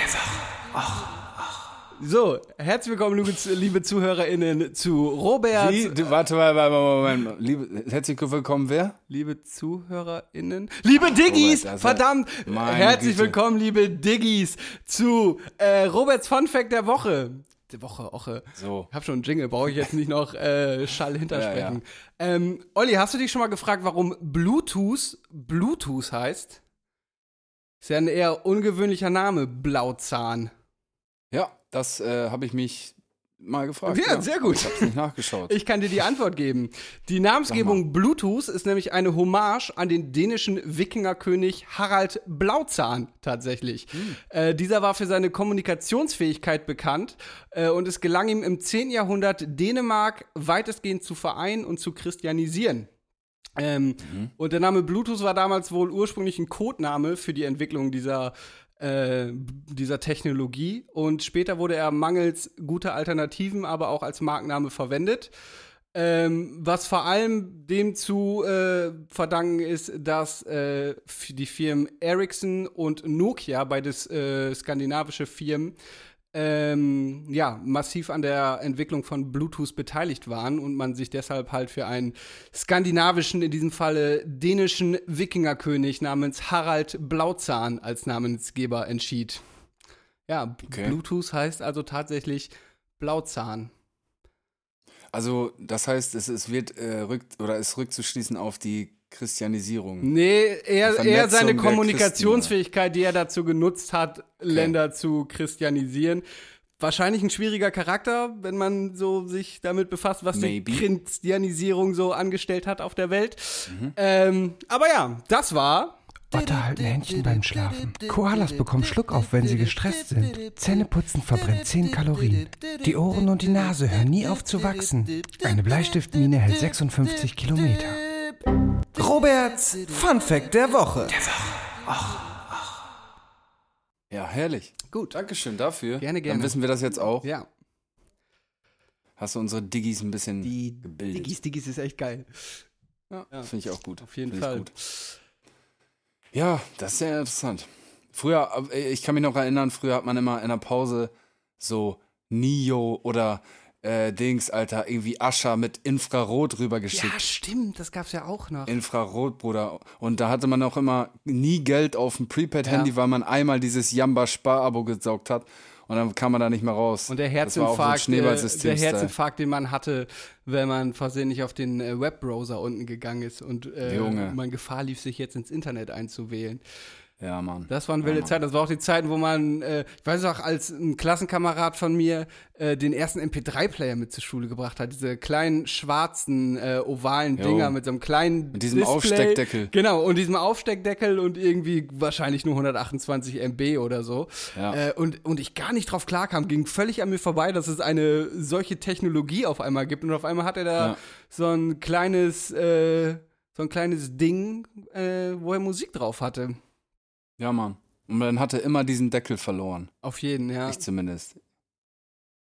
So, herzlich willkommen, liebe, liebe ZuhörerInnen, zu Robert. Wie, du, warte mal, warte mal, Moment. mal. Liebe, herzlich willkommen, wer? Liebe ZuhörerInnen. Liebe Diggis! Robert, verdammt! Herzlich Güte. willkommen, liebe Diggis, zu äh, Roberts Fun Fact der Woche. Die Woche, Woche. So. Ich hab schon einen Jingle, brauche ich jetzt nicht noch äh, Schall hintersprechen. Ähm, Olli, hast du dich schon mal gefragt, warum Bluetooth Bluetooth heißt? Ist ja ein eher ungewöhnlicher Name, Blauzahn. Ja, das äh, habe ich mich mal gefragt. Ja, sehr gut. Ich habe es nicht nachgeschaut. Ich kann dir die Antwort geben. Die Namensgebung Bluetooth ist nämlich eine Hommage an den dänischen Wikingerkönig Harald Blauzahn tatsächlich. Äh, dieser war für seine Kommunikationsfähigkeit bekannt äh, und es gelang ihm im 10. Jahrhundert Dänemark weitestgehend zu vereinen und zu christianisieren. Ähm, Und der Name Bluetooth war damals wohl ursprünglich ein Codename für die Entwicklung dieser, äh, dieser Technologie. Und später wurde er mangels guter Alternativen aber auch als Markenname verwendet. Ähm, was vor allem dem zu äh, verdanken ist, dass äh, die Firmen Ericsson und Nokia, beides äh, skandinavische Firmen, ähm, ja, massiv an der Entwicklung von Bluetooth beteiligt waren und man sich deshalb halt für einen skandinavischen, in diesem Falle dänischen Wikingerkönig namens Harald Blauzahn als Namensgeber entschied. Ja, Okay. Bluetooth heißt also tatsächlich Blauzahn. Also, das heißt, es, es wird äh, rückt oder ist rückzuschließen auf die Christianisierung. Nee, eher, eher seine Kommunikationsfähigkeit, die er dazu genutzt hat, Länder zu christianisieren. Wahrscheinlich ein schwieriger Charakter, wenn man so sich damit befasst, was Maybe. die Christianisierung so angestellt hat auf der Welt. Mhm. Ähm, aber ja, das war Otter halten Händchen beim Schlafen. Koalas bekommen Schluck auf, wenn sie gestresst sind. Zähneputzen verbrennt 10 Kalorien. Die Ohren und die Nase hören nie auf zu wachsen. Eine Bleistiftmine hält 56 Kilometer. Roberts Fun Fact der Woche. Ja, herrlich. gut. Dankeschön dafür. Gerne, gerne. Dann wissen wir das jetzt auch. Ja, Hast du unsere Diggis ein bisschen die gebildet. Diggis, Diggis ist echt geil. Ja, Finde ich auch gut. Auf jeden Find Fall. gut. Ja, das ist sehr interessant. Früher, äh, ich kann mich noch erinnern, früher hat man immer in der Pause so Nio oder äh, Dings, Alter, irgendwie Ascher mit Infrarot Ja, rübergeschickt. stimmt, das gab's ja auch noch. Infrarot, Bruder. Und da hatte man auch immer nie Geld auf dem Prepaid-Handy, Ja. weil man einmal dieses Jamba-Spar-Abo gesaugt hat. Und dann kam man da nicht mehr raus. Und der so Herzinfarkt, äh, der Schneeballsystem-Style. Herzinfarkt, den man hatte, wenn man versehentlich auf den äh, Webbrowser unten gegangen ist und äh, man Gefahr lief, sich jetzt ins Internet einzuwählen. Ja, Mann. Das waren wilde Mann. Zeiten. Das war auch die Zeiten, wo man, äh, ich weiß auch, als ein Klassenkamerad von mir äh, den ersten MP3-Player mit zur Schule gebracht hat. Diese kleinen schwarzen, äh, ovalen Jo. Dinger mit so einem kleinen Mit diesem Display. Aufsteckdeckel. Genau, und diesem Aufsteckdeckel und irgendwie wahrscheinlich nur 128 MB oder so. Ja. Äh, und, und ich gar nicht drauf klarkam, ging völlig an mir vorbei, dass es eine solche Technologie auf einmal gibt. Und auf einmal hat er da Ja. so ein kleines, äh, so ein kleines Ding, äh, wo er Musik drauf hatte. Ja, Mann. Und dann hat er immer diesen Deckel verloren. Auf jeden, ja. Ich zumindest.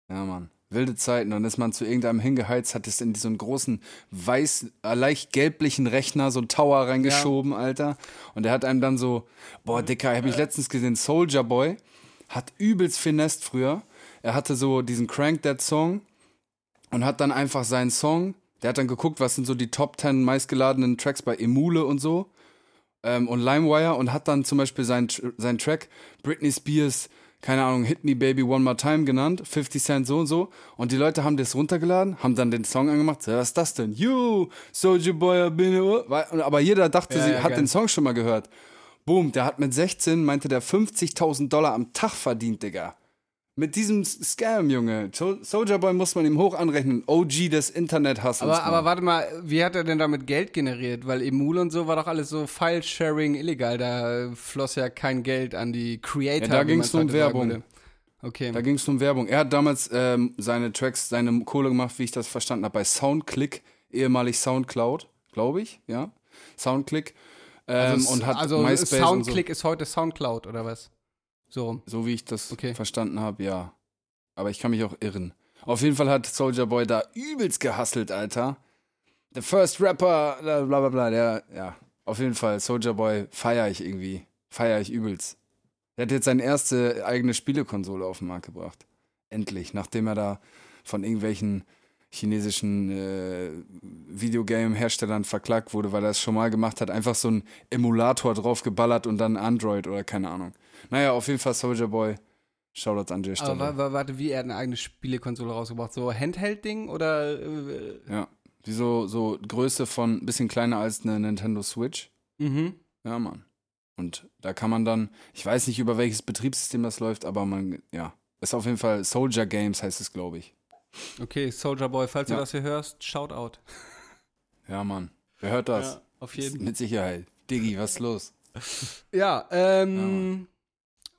Ja, Mann. Wilde Zeiten. Dann ist man zu irgendeinem hingeheizt, hat es in so einen großen weiß, äh, leicht gelblichen Rechner, so einen Tower reingeschoben, Alter. Und der hat einem dann so, boah, Dicker, hab ich letztens gesehen, Soldier Boy hat übelst finest früher. Er hatte so diesen Crank That Song und hat dann einfach seinen Song, der hat dann geguckt, was sind so die Top 10 meistgeladenen Tracks bei Emule und so ähm, und LimeWire und hat dann zum Beispiel seinen sein Track Britney Spears, keine Ahnung, Hit Me Baby One More Time genannt, 50 Cent so und so. Und die Leute haben das runtergeladen, haben dann den Song angemacht. So, was ist das denn? You, Soldier Boy, a-" Aber jeder dachte, Ja, sie ja, hat geil. den Song schon mal gehört. Boom, der hat mit 16, meinte der 50.000 Dollar am Tag verdient, Digga. Mit diesem Scam, Junge. Sol- Soldier Boy muss man ihm hoch anrechnen. OG des Internet-Hustles. Aber, aber warte mal, wie hat er denn damit Geld generiert? Weil Emule und so war doch alles so File-Sharing illegal. Da äh, floss ja kein Geld an die Creator. Ja, da man's nur um Werbung. würde. Okay. Da ging es um Werbung. Er hat damals ähm, seine Tracks, seine Kohle gemacht, wie ich das verstanden habe, bei Soundclick, ehemalig Soundcloud, glaube ich, ja. Soundclick. Ähm, also, und hat also MySpace Soundclick ist heute Soundcloud oder was? So rum. so. Wie ich das Okay. verstanden habe, ja. Aber ich kann mich auch irren. Auf jeden Fall hat Soldier Boy da übelst gehustelt, Alter. The first rapper, bla bla bla, bla der, ja. Auf jeden Fall, Soldier Boy feiere ich irgendwie. Feiere ich übelst. Der hat jetzt seine erste eigene Spielekonsole auf den Markt gebracht. Endlich, nachdem er da von irgendwelchen chinesischen äh, Videogame-Herstellern verklagt wurde, weil er es schon mal gemacht hat, einfach so einen Emulator draufgeballert und dann Android oder keine Ahnung. Naja, auf jeden Fall Soldier Boy. Shoutouts an der Stelle. Aber wa- wa- warte, wie er hat eine eigene Spielekonsole rausgebracht? So Handheld-Ding oder? Äh, ja. Wie so, so Größe von ein bisschen kleiner als eine Nintendo Switch. mhm. Ja, Mann. Und da kann man dann, ich weiß nicht, über welches Betriebssystem das läuft, aber man, ja. Ist auf jeden Fall Soldier Games heißt es, glaube ich. Okay, Soldier Boy, falls du Ja. das hier hörst, shout out. Ja, Mann. Wer hört das? Ja, auf jeden Mit Sicherheit. Diggi, was ist los? Ja, ähm,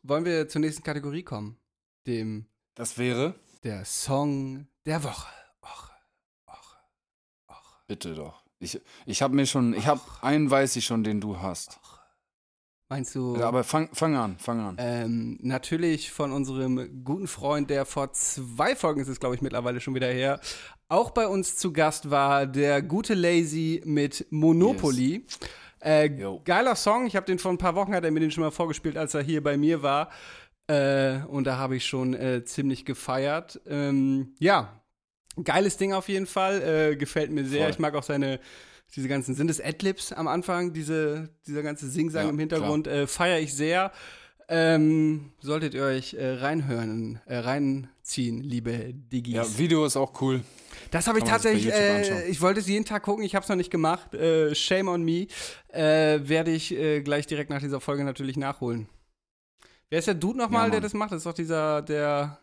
wollen wir zur nächsten Kategorie kommen? Dem, Das wäre? der Song der Woche. Och, och, och, Bitte doch. Ich, ich habe mir schon, ich habe einen weiß ich schon, den du hast. och. Meinst du? Ja, aber fang, fang an, fang an. Ähm, natürlich von unserem guten Freund, der vor zwei Folgen ist es, glaube ich, mittlerweile schon wieder her, auch bei uns zu Gast war, der gute Lazy mit Monopoly. Äh, geiler Song, ich habe den vor ein paar Wochen, hat er mir den schon mal vorgespielt, als er hier bei mir war. Äh, und da habe ich schon äh, ziemlich gefeiert. Ähm, ja, geiles Ding auf jeden Fall, äh, gefällt mir sehr. Voll. Ich mag auch seine, diese ganzen, sind es Adlibs am Anfang, diese, dieser ganze Singsang Ja, im Hintergrund, äh, feiere ich sehr. Ähm, solltet ihr euch äh, reinhören, äh, reinziehen, liebe Diggis. Ja, Video ist auch cool. Das habe ich tatsächlich, äh, ich wollte es jeden Tag gucken, ich habe es noch nicht gemacht. Äh, shame on me. Äh, Werde ich äh, gleich direkt nach dieser Folge natürlich nachholen. Wer ist der Dude nochmal, Ja, der das macht? Das ist doch dieser, der.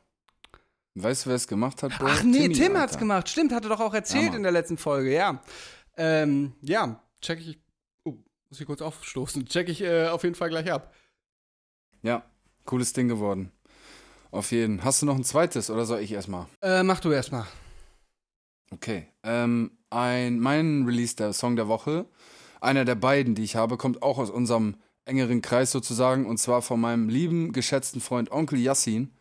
Weißt du, wer es gemacht hat? Bro? Ach nee, Timmy, Tim hat's Alter. gemacht. Stimmt, hatte doch auch erzählt Mann. in der letzten Folge, ja. Ähm, ja, check ich. Oh, muss ich kurz aufstoßen. Check ich äh, auf jeden Fall gleich ab. Ja, cooles Ding geworden. Auf jeden. Hast du noch ein zweites oder soll ich erstmal? Äh, mach du erstmal. Okay. Ähm, ein, mein Release der Song der Woche, einer der beiden, die ich habe, kommt auch aus unserem engeren Kreis sozusagen und zwar von meinem lieben, geschätzten Freund Onkel Yassin.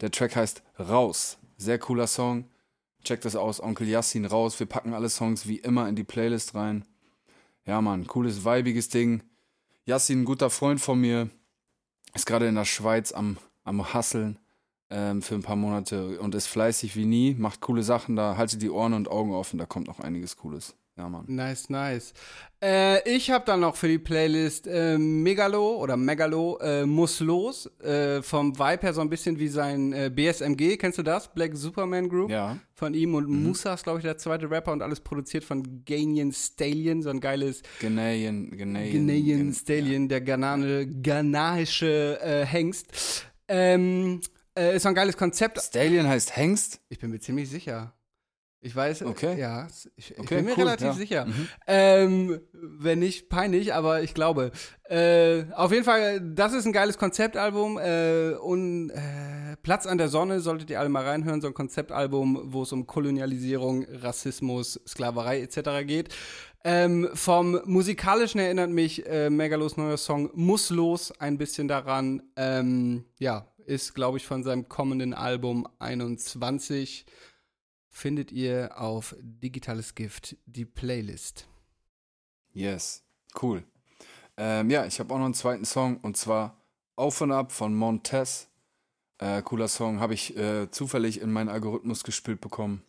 Der Track heißt Raus. Sehr cooler Song. Checkt das aus, Onkel Yassin raus. Wir packen alle Songs wie immer in die Playlist rein. Ja, Mann, cooles, weibiges Ding. Yassin, ein guter Freund von mir, ist gerade in der Schweiz am, am Hasseln ähm, für ein paar Monate und ist fleißig wie nie, macht coole Sachen da, haltet die Ohren und Augen offen, da kommt noch einiges Cooles. Ja, Mann. Nice, nice. Äh, ich habe dann noch für die Playlist äh, Megalo oder Megalo äh, Muss los. Äh, vom Vibe her so ein bisschen wie sein äh, BSMG. Kennst du das? Black Superman Group? Ja, Von ihm und Musa ist, glaube ich, der zweite Rapper und alles produziert von Ganian Stallion, so ein geiles Ghanaian, Ghanaian. Ghanaian Ghan- Stallion, der Ghanane, ghanaische äh, Hengst. Ähm, äh, ist so ein geiles Konzept. Stallion heißt Hengst? Ich bin mir ziemlich sicher. Ich weiß, Okay. ja, ich, ich Okay, bin mir cool, relativ ja. sicher. Mhm. Ähm, wenn nicht, peinlich, aber ich glaube. Äh, auf jeden Fall, das ist ein geiles Konzeptalbum. Äh, und äh, Platz an der Sonne solltet ihr alle mal reinhören. So ein Konzeptalbum, wo es um Kolonialisierung, Rassismus, Sklaverei etc. geht. Ähm, vom musikalischen erinnert mich äh, Megalos neuer Song Muss los ein bisschen daran. Ähm, ja, ist, glaube ich, von seinem kommenden Album 21 findet ihr auf Digitales Gift die Playlist. Yes, cool. Ähm, ja, ich habe auch noch einen zweiten Song und zwar Auf und Ab von Montez. Äh, cooler Song, habe ich äh, zufällig in meinen Algorithmus gespielt bekommen.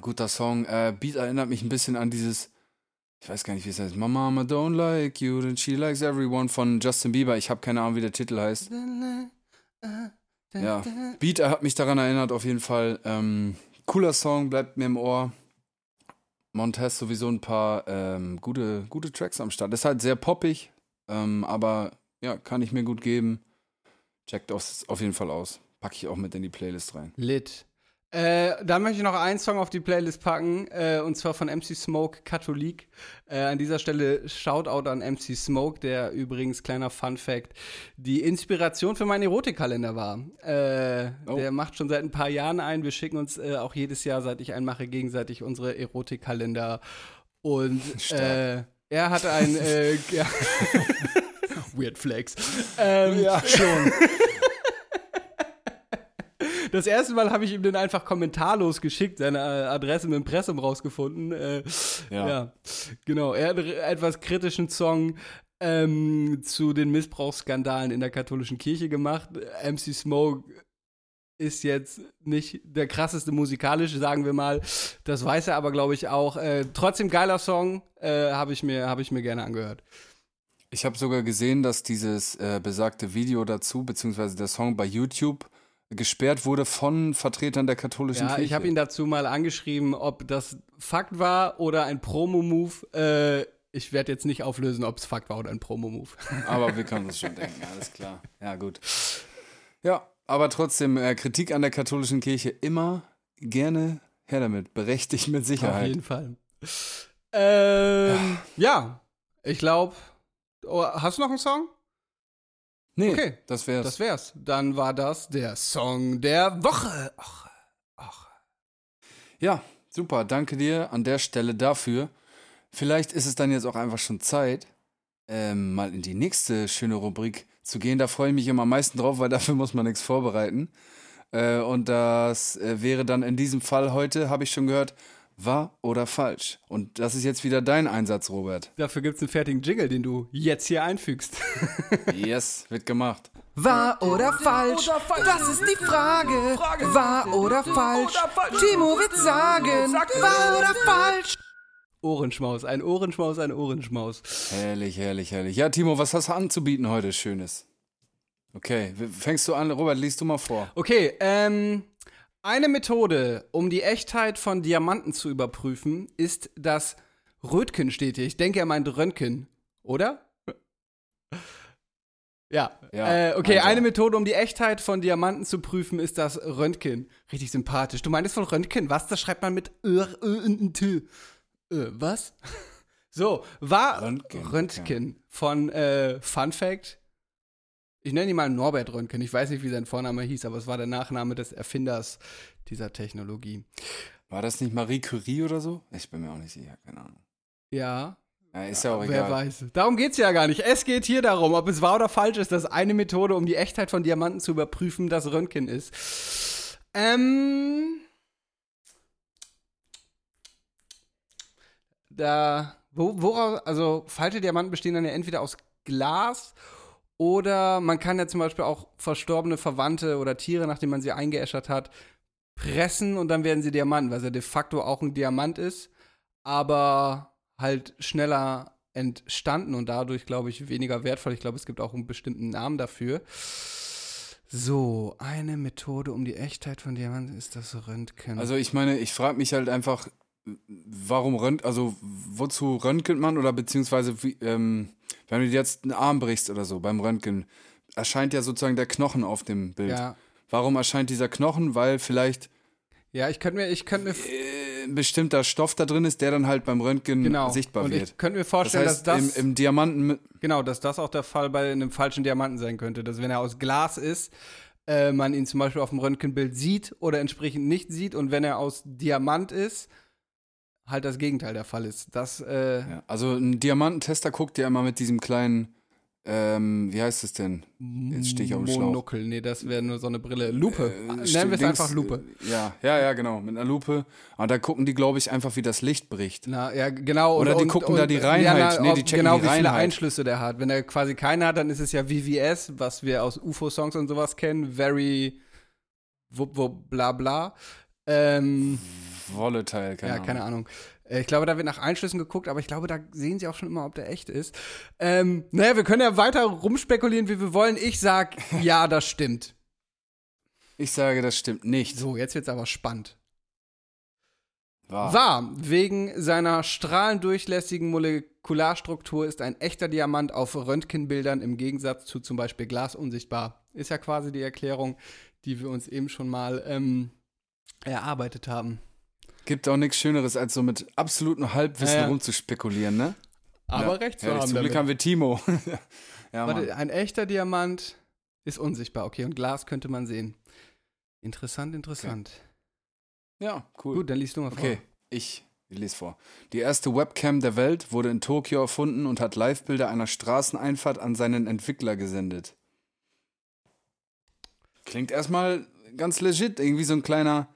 Guter Song. Äh, Beat erinnert mich ein bisschen an dieses, ich weiß gar nicht, wie es heißt. My mama don't like you, and she likes everyone von Justin Bieber. Ich habe keine Ahnung, wie der Titel heißt. Ja, Beat hat mich daran erinnert, auf jeden Fall. Ähm, cooler Song, bleibt mir im Ohr. Montez sowieso ein paar ähm, gute, gute Tracks am Start. Ist halt sehr poppig, ähm, aber ja, kann ich mir gut geben. Checkt auf, auf jeden Fall aus. Packe ich auch mit in die Playlist rein. Lit. Äh, dann möchte ich noch einen Song auf die Playlist packen, äh, und zwar von MC Smoke, Katholik. Äh, an dieser Stelle Shoutout an MC Smoke, der übrigens, kleiner Fun Fact, die Inspiration für meinen Erotikkalender war. Äh, Oh. Der macht schon seit ein paar Jahren ein. Wir schicken uns äh, auch jedes Jahr, seit ich einen mache, gegenseitig unsere Erotikkalender. Und äh, er hatte ein. Weird Flex. Ähm, ja, schon. Das erste Mal habe ich ihm den einfach kommentarlos geschickt, seine äh, Adresse dem Impressum rausgefunden. Äh, ja. Ja. genau. Er hat einen etwas kritischen Song ähm, zu den Missbrauchsskandalen in der katholischen Kirche gemacht. MC Smoke ist jetzt nicht der krasseste musikalische, sagen wir mal. Das weiß er aber, glaube ich, auch. Äh, trotzdem geiler Song, äh, habe ich, mir- hab ich mir gerne angehört. Ich habe sogar gesehen, dass dieses äh, besagte Video dazu, beziehungsweise der Song bei YouTube, gesperrt wurde von Vertretern der katholischen Ja, Kirche. ich habe ihn dazu mal angeschrieben, ob das Fakt war oder ein Promo-Move. Äh, ich werde jetzt nicht auflösen, ob es Fakt war oder ein Promo-Move. Aber wir können uns schon denken, alles klar. Ja, gut. Ja, aber trotzdem, äh, Kritik an der katholischen Kirche immer gerne her damit. Berechtigt mit Auf Sicherheit. jeden Fall. Ähm, ja. ich glaube. Oh, hast du noch einen Song? Nee, Okay, das wär's. Das wär's. Dann war das der Song der Woche. Ach, ach. Ja, super. Danke dir an der Stelle dafür. Vielleicht ist es dann jetzt auch einfach schon Zeit, ähm, mal in die nächste schöne Rubrik zu gehen. Da freue ich mich immer am meisten drauf, weil dafür muss man nichts vorbereiten. Äh, und das äh, wäre dann in diesem Fall heute, habe ich schon gehört, wahr oder falsch. Und das ist jetzt wieder dein Einsatz, Robert. Dafür gibt's einen fertigen Jingle, den du jetzt hier einfügst. Yes, wird gemacht. Wahr oder falsch? Das ist die Frage. Wahr oder falsch? Timo wird sagen. Wahr oder falsch? Ohrenschmaus, ein Ohrenschmaus, ein Ohrenschmaus. Herrlich, herrlich, herrlich. Ja, Timo, was hast du anzubieten heute Schönes? Okay, fängst du an? Robert, liest du mal vor. Okay, ähm, eine Methode, um die Echtheit von Diamanten zu überprüfen, ist das Röntgenstädte. Ich denke, er meint Röntgen, oder? Ja. Ja, äh, okay, er. eine Methode, um die Echtheit von Diamanten zu prüfen, ist das Röntgen. Richtig sympathisch. Du meinst von Röntgen, was? Das schreibt man mit Ö, Ö, N, T. Äh, was? So, war Röntgen, Röntgen, von äh, Fun Fact. Ich nenne ihn mal Norbert Röntgen. Ich weiß nicht, wie sein Vorname hieß, aber es war der Nachname des Erfinders dieser Technologie. War das nicht Marie Curie oder so? Ich bin mir auch nicht sicher, keine Ahnung. Ja, Ja, ist ja auch wer egal. weiß. Darum geht's ja gar nicht. Es geht hier darum, ob es wahr oder falsch ist, dass eine Methode, um die Echtheit von Diamanten zu überprüfen, das Röntgen ist. Ähm. Da, wo, woraus, also falsche Diamanten bestehen dann ja entweder aus Glas oder man kann ja zum Beispiel auch verstorbene Verwandte oder Tiere, nachdem man sie eingeäschert hat, pressen und dann werden sie Diamanten, was ja de facto auch ein Diamant ist, aber halt schneller entstanden und dadurch, glaube ich, weniger wertvoll. Ich glaube, es gibt auch einen bestimmten Namen dafür. So, eine Methode, um die Echtheit von Diamanten ist das Röntgen. Also ich meine, ich frage mich halt einfach, warum rönt, also wozu röntgent man oder beziehungsweise wie, ähm, wenn du dir jetzt einen Arm brichst oder so beim Röntgen, erscheint ja sozusagen der Knochen auf dem Bild. ja, Warum erscheint dieser Knochen? Weil vielleicht ja, ich könnte mir, ich könnte mir, ein bestimmter Stoff da drin ist, der dann halt beim Röntgen Genau. sichtbar und wird. ich könnte mir Das vorstellen, heißt, dass das im, im Diamanten, Genau, dass das auch der Fall bei einem falschen Diamanten sein könnte. Dass wenn er aus Glas ist, äh, man ihn zum Beispiel auf dem Röntgenbild sieht oder entsprechend nicht sieht. Und wenn er aus Diamant ist, halt das Gegenteil der Fall ist. Das, äh, ja, also ein Diamantentester guckt ja immer mit diesem kleinen, ähm, wie heißt es denn? Jetzt stehe ich auf dem Schlauch. Monokel, nee, das wäre nur so eine Brille. Lupe. Äh, Nennen wir es einfach Lupe. äh, Ja, ja, ja, genau, mit einer Lupe. Und da gucken die, glaube ich, einfach, wie das Licht bricht. Na, ja, genau. Oder die gucken da die Reinheit. Nee, die checken genau, die wie viele. Einschlüsse der hat. Wenn er quasi keine hat, dann ist es ja VVS, was wir aus UFO-Songs und sowas kennen. Very wupp, wupp, bla, bla. Ähm, Volatile, keine ja, Ahnung. keine Ahnung. Äh, Ich glaube, da wird nach Einschlüssen geguckt, aber ich glaube, da sehen sie auch schon immer, ob der echt ist. Ähm, naja, wir können ja weiter rumspekulieren, wie wir wollen. Ich sag, ja, das stimmt. Ich sage, das stimmt nicht. So, jetzt wird's aber spannend. Wahr. Wahr, wegen seiner strahlendurchlässigen Molekularstruktur ist ein echter Diamant auf Röntgenbildern im Gegensatz zu zum Beispiel Glas unsichtbar. Ist ja quasi die Erklärung, die wir uns eben schon mal ähm, erarbeitet haben. Gibt auch nichts Schöneres, als so mit absolutem Halbwissen Ja, rumzuspekulieren, ne? Aber ja. recht zu ja, haben. Zum Glück haben wir Timo. ja. Warte, ein echter Diamant ist unsichtbar, okay, und Glas könnte man sehen. Interessant, interessant. ja, cool. Gut, dann liest du mal vor. Okay, ich lese vor. Die erste Webcam der Welt wurde in Tokio erfunden und hat Livebilder einer Straßeneinfahrt an seinen Entwickler gesendet. Klingt erstmal ganz legit. Irgendwie so ein kleiner,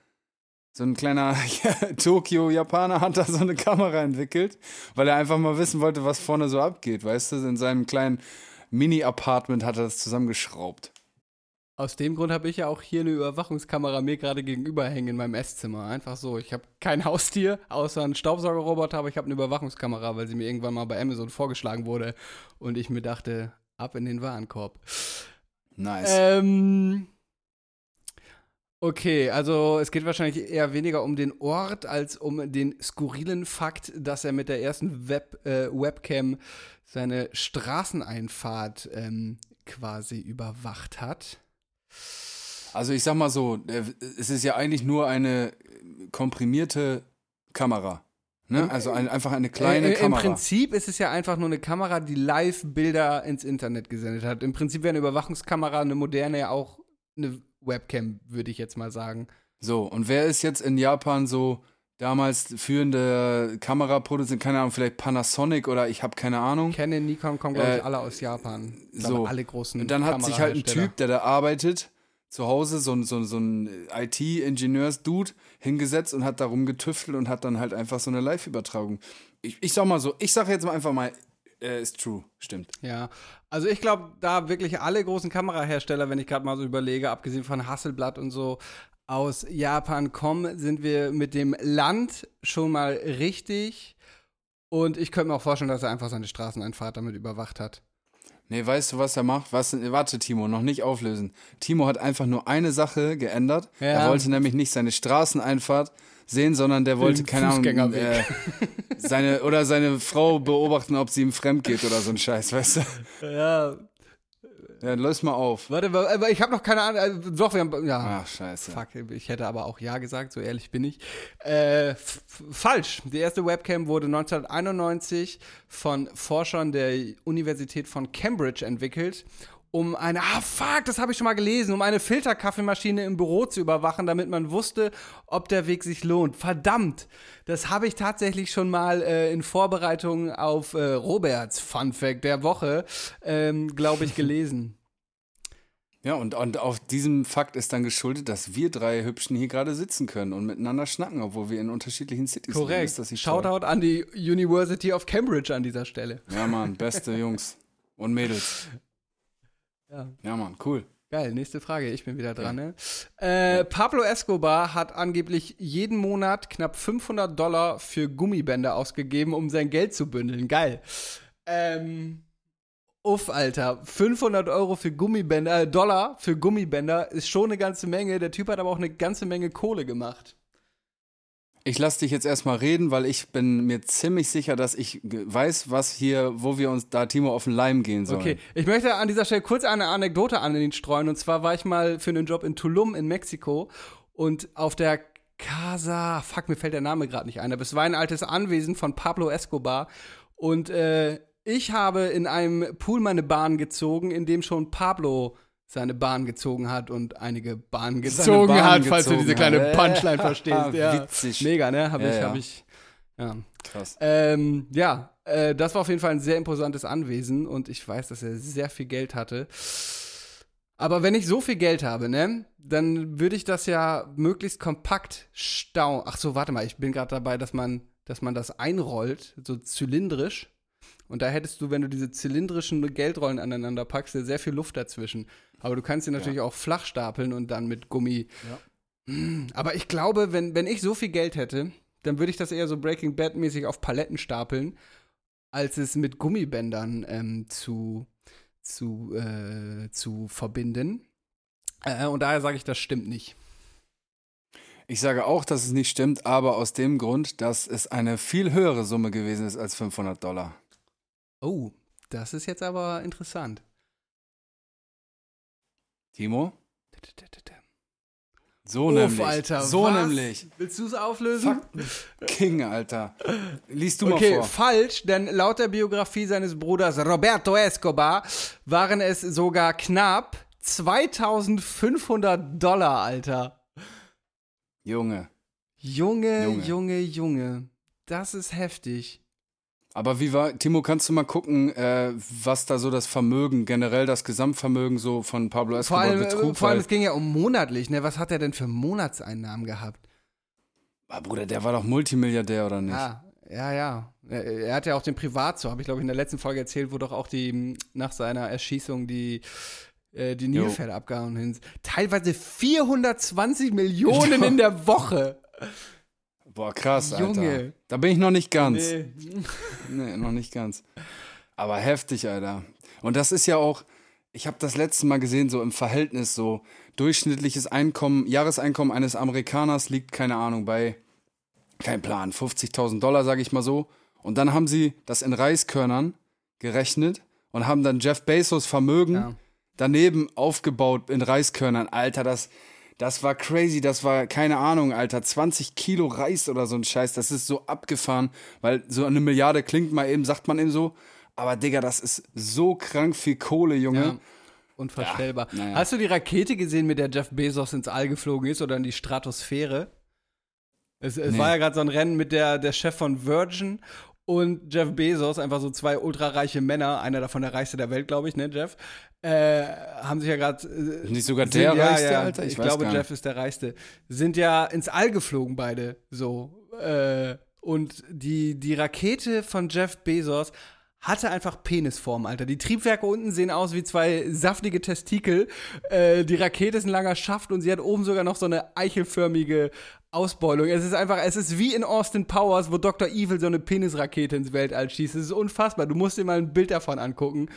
so ein kleiner Tokio-Japaner hat da so eine Kamera entwickelt, weil er einfach mal wissen wollte, was vorne so abgeht. Weißt du, in seinem kleinen Mini-Apartment hat er das zusammengeschraubt. Aus dem Grund habe ich ja auch hier eine Überwachungskamera mir gerade gegenüber hängen in meinem Esszimmer. Einfach so. Ich habe kein Haustier, außer einen Staubsaugerroboter, aber ich habe eine Überwachungskamera, weil sie mir irgendwann mal bei Amazon vorgeschlagen wurde und ich mir dachte, ab in den Warenkorb. Nice. Ähm. Okay, also es geht wahrscheinlich eher weniger um den Ort als um den skurrilen Fakt, dass er mit der ersten Web, äh, Webcam seine Straßeneinfahrt ähm, quasi überwacht hat. Also ich sag mal so, äh, es ist ja eigentlich nur eine komprimierte Kamera. Ne? Also ein, einfach eine kleine äh, äh, Kamera. Im Prinzip ist es ja einfach nur eine Kamera, die Live-Bilder ins Internet gesendet hat. Im Prinzip wäre eine Überwachungskamera, eine moderne ja auch eine Webcam, würde ich jetzt mal sagen. So, und wer ist jetzt in Japan so damals führende Kameraproduzent? Keine Ahnung, vielleicht Panasonic oder ich habe keine Ahnung. Canon, Nikon kommen, glaube ich, Äh, alle aus Japan. So. alle großen Und dann hat sich halt ein. Typ, der da arbeitet, zu Hause, so ein, so, so ein IT-Ingenieurs-Dude, hingesetzt und hat da rumgetüftelt und hat dann halt einfach so eine Live-Übertragung. Ich, ich sag mal so, ich sag jetzt mal einfach mal, äh, ist true, stimmt. Ja, also ich glaube, da wirklich alle großen Kamerahersteller, wenn ich gerade mal so überlege, abgesehen von Hasselblatt und so, aus Japan kommen, sind wir mit dem Land schon mal richtig. Und ich könnte mir auch vorstellen, dass er einfach seine Straßeneinfahrt damit überwacht hat. Nee, weißt du, was er macht? Was, warte, Timo, noch nicht auflösen. Timo hat einfach nur eine Sache geändert. Ja. Er wollte nämlich nicht seine Straßeneinfahrt sehen, sondern der wollte, keine Ahnung, äh, seine, oder seine Frau beobachten, ob sie ihm fremd geht oder so ein Scheiß, weißt du? Ja, Ja, löst mal auf. warte, aber ich habe noch keine Ahnung. Also, doch, wir haben, ja. Ach, scheiße. Fuck, ich hätte aber auch Ja gesagt, so ehrlich bin ich. Äh, falsch. Die erste Webcam wurde 1991 von Forschern der Universität von Cambridge entwickelt, um eine, ah fuck, das habe ich schon mal gelesen, um eine Filterkaffeemaschine im Büro zu überwachen, damit man wusste, ob der Weg sich lohnt. Verdammt, das habe ich tatsächlich schon mal äh, in Vorbereitung auf äh, Roberts Fun Fact der Woche, ähm, glaube ich, gelesen. Ja, und, und auf diesem Fakt ist dann geschuldet, dass wir drei Hübschen hier gerade sitzen können und miteinander schnacken, obwohl wir in unterschiedlichen Cities leben. Korrekt. Ist nicht toll? Shoutout an die University of Cambridge an dieser Stelle. Ja, Mann, beste Jungs und Mädels. Ja. Ja, Mann, cool. Geil, nächste Frage. Ich bin wieder dran. Ne? Äh, Pablo Escobar hat angeblich jeden Monat knapp 500 Dollar für Gummibänder ausgegeben, um sein Geld zu bündeln. Geil. Ähm, uff, Alter. 500 Euro für Gummibänder, äh, Dollar für Gummibänder ist schon eine ganze Menge. Der Typ hat aber auch eine ganze Menge Kohle gemacht. Ich lasse dich jetzt erstmal reden, weil ich bin mir ziemlich sicher, dass ich weiß, was hier, wo wir uns da Timo auf den Leim gehen sollen. Okay, ich möchte an dieser Stelle kurz eine Anekdote an ihn streuen. Und zwar war ich mal für einen Job in Tulum in Mexiko und auf der Casa, fuck, mir fällt der Name gerade nicht ein, aber es war ein altes Anwesen von Pablo Escobar und äh, ich habe in einem Pool meine Bahn gezogen, in dem schon Pablo seine Bahn gezogen hat und einige Bahnen gezogen Bahn hat, falls du diese kleine. Punchline verstehst. Ja. Witzig. Mega, ne? Habe Ja, ich, ja. hab ich. Ja. Krass. Ähm, ja, äh, das war auf jeden Fall ein sehr imposantes Anwesen und ich weiß, dass er sehr viel Geld hatte. Aber wenn ich so viel Geld habe, ne, dann würde ich das ja möglichst kompakt stauen. Ach so, warte mal, ich bin gerade dabei, dass man, dass man das einrollt, so zylindrisch. Und da hättest du, wenn du diese zylindrischen Geldrollen aneinander packst, ja sehr viel Luft dazwischen. Aber du kannst sie natürlich auch flach stapeln und dann mit Gummi. Mm, Aber ich glaube, wenn, wenn ich so viel Geld hätte, dann würde ich das eher so Breaking Bad-mäßig auf Paletten stapeln, als es mit Gummibändern ähm, zu, zu, äh, zu verbinden. Äh, und daher sage ich, das stimmt nicht. Ich sage auch, dass es nicht stimmt, aber aus dem Grund, dass es eine viel höhere Summe gewesen ist als 500 Dollar. Oh, das ist jetzt aber interessant. Timo? So Uff, nämlich. Alter, so was? nämlich. Willst du es auflösen? King, Alter. Liest du Okay, mal vor. falsch, denn laut der Biografie seines Bruders Roberto Escobar waren es sogar knapp 2500 Dollar, Alter. Junge. Junge, Junge. Junge, Junge. Das ist heftig. Aber wie war, Timo, kannst du mal gucken, äh, was da so das Vermögen, generell das Gesamtvermögen so von Pablo Vor Escobar allem, betrug? äh, vor allem, es ging ja um monatlich, ne? Was hat er denn für Monatseinnahmen gehabt? ah, Bruder, der war doch Multimilliardär, oder nicht? Ja, ja, ja. Er, er hat ja auch den Privat so, habe ich glaube ich in der letzten Folge erzählt, wo doch auch die m, nach seiner Erschießung die äh, die. Nilpferde abgehauen sind. Teilweise 420 Millionen in der Woche. Boah, krass, Alter. Junge. Da bin ich noch nicht ganz. Nee. Nee, noch nicht ganz. Aber heftig, Alter. Und das ist ja auch, ich habe das letzte Mal gesehen, so im Verhältnis, so durchschnittliches Einkommen, Jahreseinkommen eines Amerikaners liegt, keine Ahnung, bei, kein Plan, 50.000 Dollar, sage ich mal so. Und dann haben sie das in Reiskörnern gerechnet und haben dann Jeff Bezos Vermögen Ja. daneben aufgebaut in Reiskörnern. Alter, das, das war crazy. Das war, keine Ahnung, Alter, 20 Kilo Reis oder so ein Scheiß. Das ist so abgefahren, weil so eine Milliarde klingt mal eben, sagt man eben so. Aber Digga, das ist so krank viel Kohle, Junge. Ja. Unvorstellbar. Ja, naja. Hast du die Rakete gesehen, mit der Jeff Bezos ins All geflogen ist oder in die Stratosphäre? Es, es Nee. war ja gerade so ein Rennen mit der, der Chef von Virgin und Jeff Bezos, einfach so zwei ultrareiche Männer, einer davon der reichste der Welt, glaube ich, ne, Jeff, äh, haben sich ja gerade. Äh, Nicht sogar sind- der ja, Reichste, ja, Alter? Ich Ich, glaube, Jeff ist der Reichste. Sind ja ins All geflogen, beide. So. Äh, und die, die Rakete von Jeff Bezos hatte einfach Penisform, Alter. Die Triebwerke unten sehen aus wie zwei saftige Testikel. Äh, die Rakete ist ein langer Schaft und sie hat oben sogar noch so eine eichelförmige Ausbeulung. Es ist einfach, es ist wie in Austin Powers, wo Dr. Evil so eine Penisrakete ins Weltall schießt. Es ist unfassbar. Du musst dir mal ein Bild davon angucken.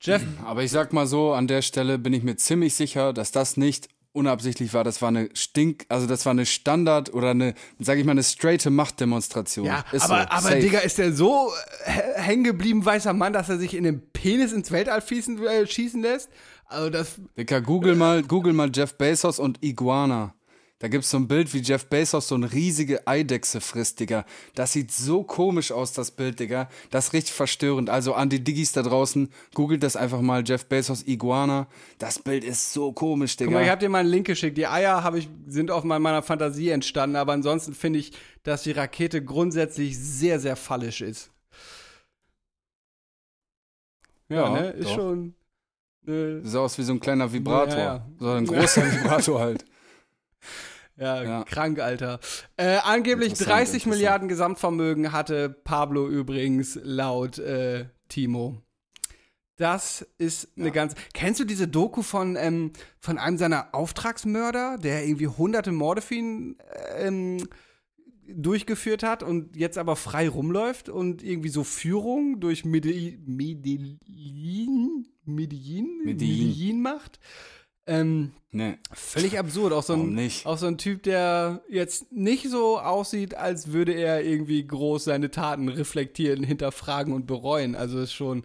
Jeff Aber ich sag mal so, an der Stelle bin ich mir ziemlich sicher, dass das nicht unabsichtlich war. Das war eine Stink, also das war eine Standard oder eine, sag ich mal, eine straighte Machtdemonstration. Ja, Ist aber, so, aber safe. Digga, ist der so äh, hängen geblieben, weißer Mann, dass er sich in den Penis ins Weltall schießen, äh, schießen lässt? Also das, Dicker, google mal, google mal Jeff Bezos und Iguana. Da gibt's so ein Bild, wie Jeff Bezos so eine riesige Eidechse frisst, Digga. Das sieht so komisch aus, das Bild, Digga. Das ist richtig verstörend. Also an die Diggis da draußen, googelt das einfach mal, Jeff Bezos Iguana. Das Bild ist so komisch, Digga. guck mal, ich hab dir mal einen Link geschickt. Die Eier ich, sind auf mein- meiner Fantasie entstanden, aber ansonsten finde ich, dass die Rakete grundsätzlich sehr, sehr fallisch ist. Ja, ne? Ist doch. schon. Äh, Sieht aus wie so ein kleiner Vibrator. Ja, ja. So ein großer Vibrator halt. Ja, Ja. krank, Alter. Äh, angeblich Interessant, 30 interessant. Milliarden Gesamtvermögen hatte Pablo übrigens laut äh, Timo. Das ist eine ganz. Kennst du diese Doku von, ähm, von einem seiner Auftragsmörder, der irgendwie hunderte Morde für ihn ähm, durchgeführt hat und jetzt aber frei rumläuft und irgendwie so Führung durch Medellin, Medellin, Medellin. Medellin macht? Ähm, Nee. Völlig absurd. Auch so, ein, auch so ein Typ, der jetzt nicht so aussieht, als würde er irgendwie groß seine Taten reflektieren, hinterfragen und bereuen. Also ist schon.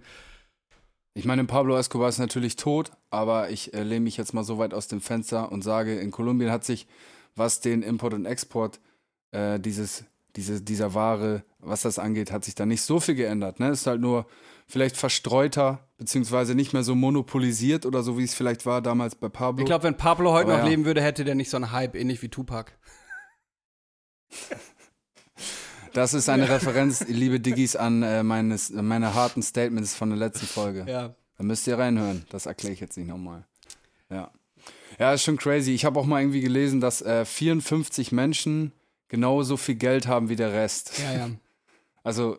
Ich meine, Pablo Escobar ist natürlich tot, aber ich äh, lehne mich jetzt mal so weit aus dem Fenster und sage, in Kolumbien hat sich was den Import und Export äh, dieses, diese, dieser Ware, was das angeht, hat sich da nicht so viel geändert. Ne? Es ist halt nur vielleicht verstreuter, beziehungsweise nicht mehr so monopolisiert oder so, wie es vielleicht war damals bei Pablo. Ich glaube, wenn Pablo heute Aber noch ja. leben würde, hätte der nicht so einen Hype, ähnlich wie Tupac. das ist eine Referenz, liebe Diggis, an äh, meines, meine harten Statements von der letzten Folge. Ja. Da müsst ihr reinhören. Das erkläre ich jetzt nicht nochmal. Ja. Ja, ist schon crazy. Ich habe auch mal irgendwie gelesen, dass äh, 54 Menschen genauso viel Geld haben wie der Rest. Ja, ja. Also,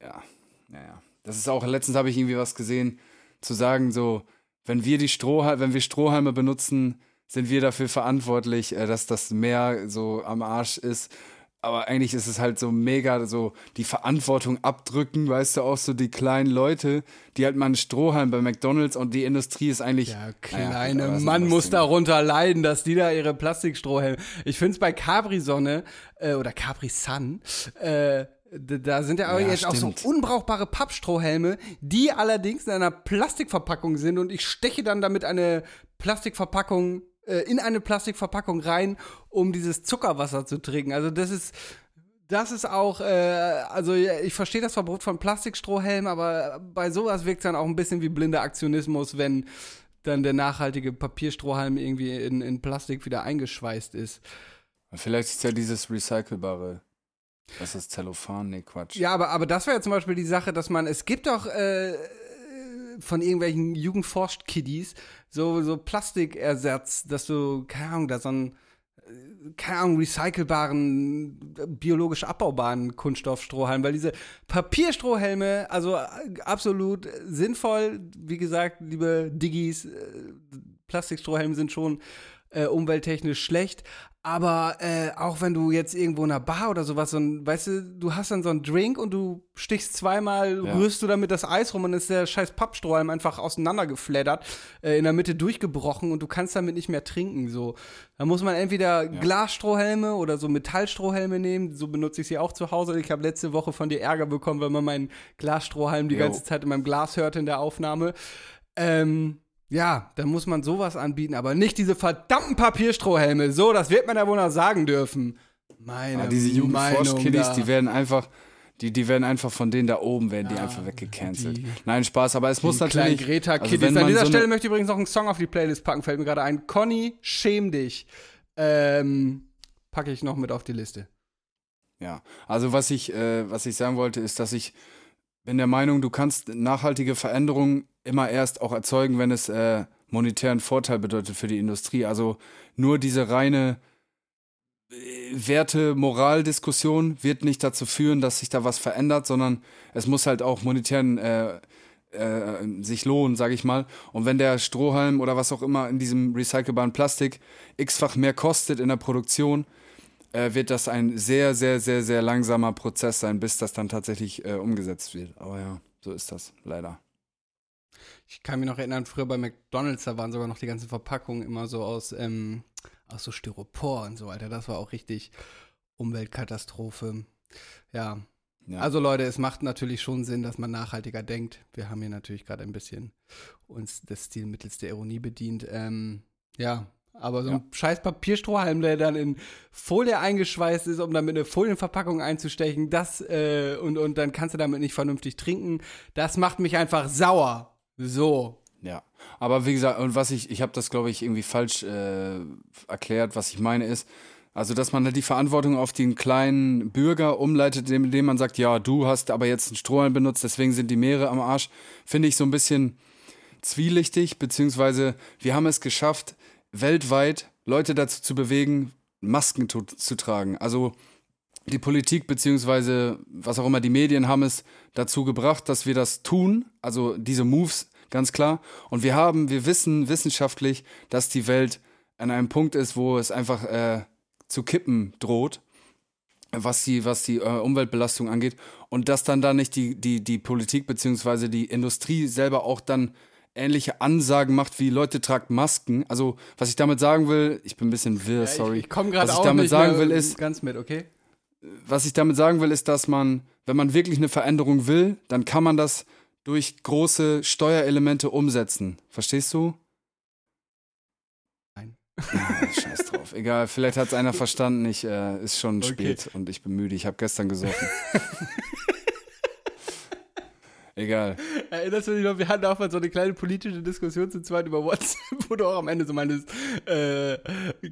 ja, ja, ja. Das ist auch, letztens habe ich irgendwie was gesehen, zu sagen, so, wenn wir die Strohhalme, wenn wir Strohhalme benutzen, sind wir dafür verantwortlich, äh, dass das Meer so am Arsch ist. Aber eigentlich ist es halt so mega so die Verantwortung abdrücken, weißt du, auch so die kleinen Leute, die halt mal einen Strohhalm bei McDonalds und die Industrie ist eigentlich. Ja, Naja, kleine ein Mann muss darunter leiden, dass die da ihre Plastikstrohhelme. Ich finde es bei Capri-Sonne äh, oder Capri-Sun, äh, da sind ja, aber Ja, jetzt auch so stimmt. unbrauchbare Pappstrohhelme, die allerdings in einer Plastikverpackung sind und ich steche dann damit eine Plastikverpackung äh, in eine Plastikverpackung rein, um dieses Zuckerwasser zu trinken. Also das ist das ist auch, äh, also ich verstehe das Verbot von Plastikstrohhelmen, aber bei sowas wirkt es dann auch ein bisschen wie blinder Aktionismus, wenn dann der nachhaltige Papierstrohhalm irgendwie in, in Plastik wieder eingeschweißt ist. Vielleicht ist ja dieses recycelbare. Was ist Zellophan? Nee, Quatsch. Ja, aber, aber das wäre ja zum Beispiel die Sache, dass man, es gibt doch äh, von irgendwelchen Jugendforscht-Kiddies so, so Plastikersatz, dass du, keine Ahnung, da so einen, äh, keine Ahnung, recycelbaren, biologisch abbaubaren Kunststoffstrohhalm, weil diese Papierstrohhelme, also äh, absolut sinnvoll, wie gesagt, liebe Diggis, äh, Plastikstrohhelme sind schon äh, umwelttechnisch schlecht. Aber äh, auch wenn du jetzt irgendwo in einer Bar oder sowas, so ein, weißt du, du hast dann so einen Drink und du stichst zweimal, Ja. rührst du damit das Eis rum und ist der scheiß Pappstrohhalm einfach auseinandergeflattert, äh, in der Mitte durchgebrochen und du kannst damit nicht mehr trinken. So. Da muss man entweder Glasstrohhelme oder so Metallstrohhelme nehmen. So benutze ich sie auch zu Hause. Ich habe letzte Woche von dir Ärger bekommen, weil man meinen Glasstrohhalm die Jo. ganze Zeit in meinem Glas hörte in der Aufnahme. Ähm, ja, da muss man sowas anbieten, aber nicht diese verdammten Papierstrohhelme. So, das wird man ja wohl noch sagen dürfen. Meine Ja, diese Meinung Jugendforsch-Kiddies, die werden einfach, die, die werden einfach von denen da oben, werden die einfach weggecancelt. die- Nein, Spaß, aber es muss natürlich. Greta-Kiddies. wenn An man dieser so Stelle möchte ich übrigens noch einen Song auf die Playlist packen, fällt mir gerade ein. Conny, schäm dich. Ähm, packe ich noch mit auf die Liste. Ja, also was ich, äh, was ich sagen wollte, ist, dass ich bin der Meinung, du kannst nachhaltige Veränderungen immer erst auch erzeugen, wenn es äh, monetären Vorteil bedeutet für die Industrie. Also nur diese reine äh, Werte-Moral-Diskussion wird nicht dazu führen, dass sich da was verändert, sondern es muss halt auch monetären äh, äh, sich lohnen, sage ich mal. Und wenn der Strohhalm oder was auch immer in diesem recycelbaren Plastik x-fach mehr kostet in der Produktion, äh, wird das ein sehr, sehr, sehr, sehr langsamer Prozess sein, bis das dann tatsächlich äh, umgesetzt wird. Aber ja, so ist das leider. Ich kann mich noch erinnern, früher bei McDonalds, da waren sogar noch die ganzen Verpackungen immer so aus, ähm, aus so Styropor und so, Alter. Das war auch richtig Umweltkatastrophe. Ja. Ja. Also Leute, es macht natürlich schon Sinn, dass man nachhaltiger denkt. Wir haben hier natürlich gerade ein bisschen uns des Stilmittels der Ironie bedient. Ähm, ja, aber so ein Ja. scheiß Papierstrohhalm, der dann in Folie eingeschweißt ist, um damit eine Folienverpackung einzustechen, das äh, und, und dann kannst du damit nicht vernünftig trinken, das macht mich einfach sauer. So. Ja, aber wie gesagt, und was ich, ich habe das, glaube ich, irgendwie falsch äh, erklärt, was ich meine ist, also dass man halt die Verantwortung auf den kleinen Bürger umleitet, indem, indem man sagt, ja, du hast aber jetzt einen Strohhalm benutzt, deswegen sind die Meere am Arsch, finde ich so ein bisschen zwielichtig, beziehungsweise wir haben es geschafft, weltweit Leute dazu zu bewegen, Masken zu, zu tragen. Also die Politik beziehungsweise was auch immer die Medien haben es dazu gebracht, dass wir das tun, also diese Moves ganz klar. Und wir haben, wir wissen wissenschaftlich, dass die Welt an einem Punkt ist, wo es einfach äh, zu kippen droht, was die, was die äh, Umweltbelastung angeht. Und dass dann da nicht die, die, die Politik beziehungsweise die Industrie selber auch dann ähnliche Ansagen macht wie Leute tragt Masken. Also was ich damit sagen will, ich bin ein bisschen wirr, sorry. Ich, ich komme gerade was ich auch damit nicht sagen will ist, ganz mit, okay? was ich damit sagen will, ist, dass man, wenn man wirklich eine Veränderung will, dann kann man das durch große Steuerelemente umsetzen. Verstehst du? Nein. Scheiß drauf. Egal, vielleicht hat es einer verstanden. Ich äh, ist schon spät und ich bin müde. Ich habe gestern gesoffen. Egal. Erinnerst du dich noch, wir hatten auch mal so eine kleine politische Diskussion zu zweit über WhatsApp, wo du auch am Ende so meinst, äh,